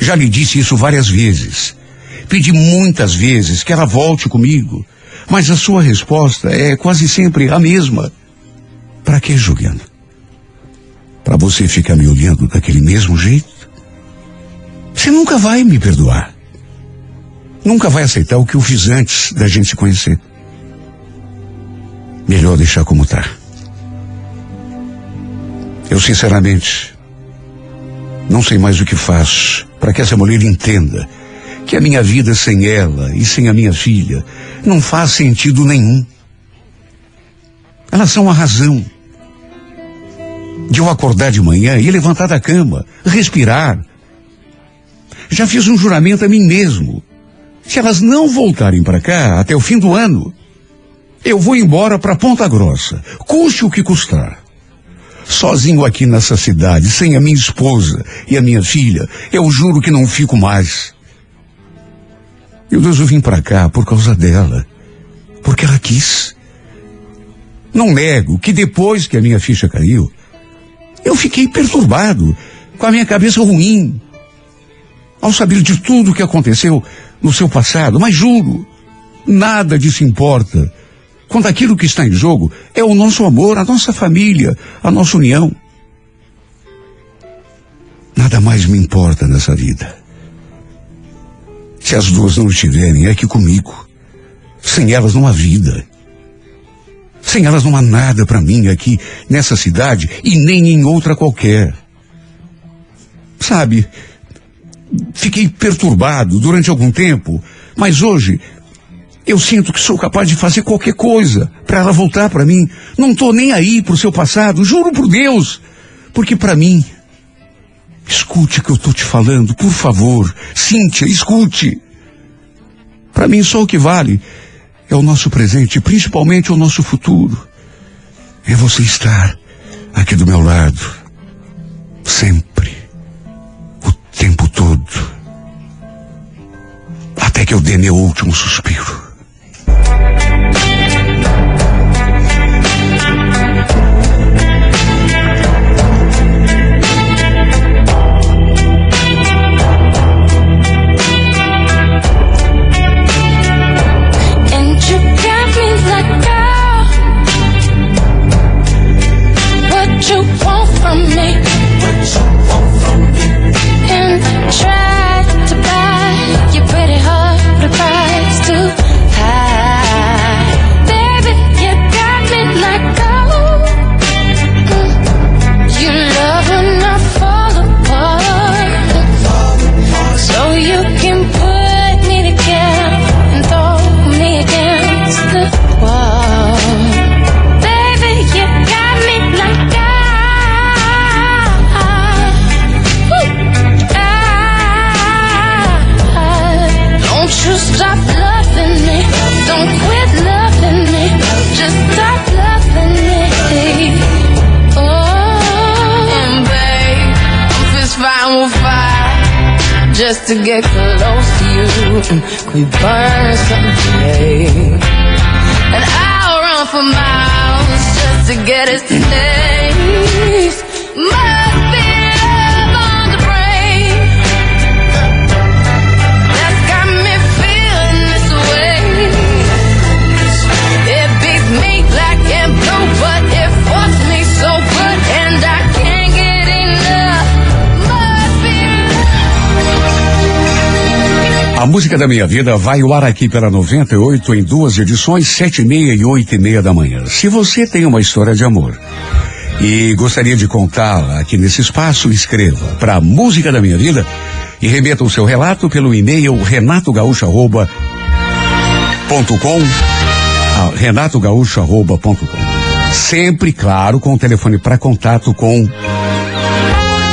Já lhe disse isso várias vezes. Pedi muitas vezes que ela volte comigo, mas a sua resposta é quase sempre a mesma. Para que, Juliana? Para você ficar me olhando daquele mesmo jeito? Você nunca vai me perdoar nunca vai aceitar o que eu fiz antes da gente se conhecer. Melhor deixar como está. Eu, sinceramente, não sei mais o que faço para que essa mulher entenda que a minha vida sem ela e sem a minha filha não faz sentido nenhum. Elas são a razão de eu acordar de manhã e levantar da cama, respirar. Já fiz um juramento a mim mesmo se elas não voltarem para cá até o fim do ano, eu vou embora para Ponta Grossa, custe o que custar. Sozinho aqui nessa cidade, sem a minha esposa e a minha filha, eu juro que não fico mais. Eu vim para cá por causa dela, porque ela quis. Não nego que depois que a minha ficha caiu, eu fiquei perturbado, com a minha cabeça ruim. Ao saber de tudo o que aconteceu, no seu passado, mas juro, nada disso importa. Quando aquilo que está em jogo é o nosso amor, a nossa família, a nossa união. Nada mais me importa nessa vida. Se as duas não estiverem aqui comigo, sem elas não há vida. Sem elas não há nada para mim aqui nessa cidade e nem em outra qualquer. Sabe, fiquei perturbado durante algum tempo, mas hoje eu sinto que sou capaz de fazer qualquer coisa para ela voltar para mim. Não estou nem aí pro seu passado, juro por Deus, porque para mim, escute o que eu estou te falando, por favor, Cíntia, escute. Para mim só o que vale é o nosso presente, principalmente o nosso futuro. É você estar aqui do meu lado, sempre tempo todo. Até que eu dê meu último suspiro. To get close to you. Can música da minha vida vai ao ar aqui pela 98 em duas edições, sete e meia e oito e meia da manhã. Se você tem uma história de amor e gostaria de contá-la aqui nesse espaço, escreva para Música da Minha Vida e remeta o seu relato pelo e-mail renatogaúcho.com ah, renatogaúcho.com Sempre, claro, com o telefone para contato com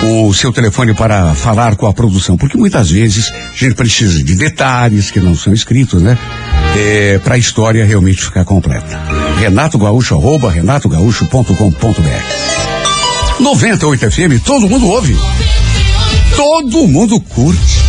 o seu telefone para falar com a produção, porque muitas vezes a gente precisa de detalhes que não são escritos, né? É, para a história realmente ficar completa. Renato Gaúcho, arroba renatogaúcho.com.br 98 FM, todo mundo ouve. Todo mundo curte.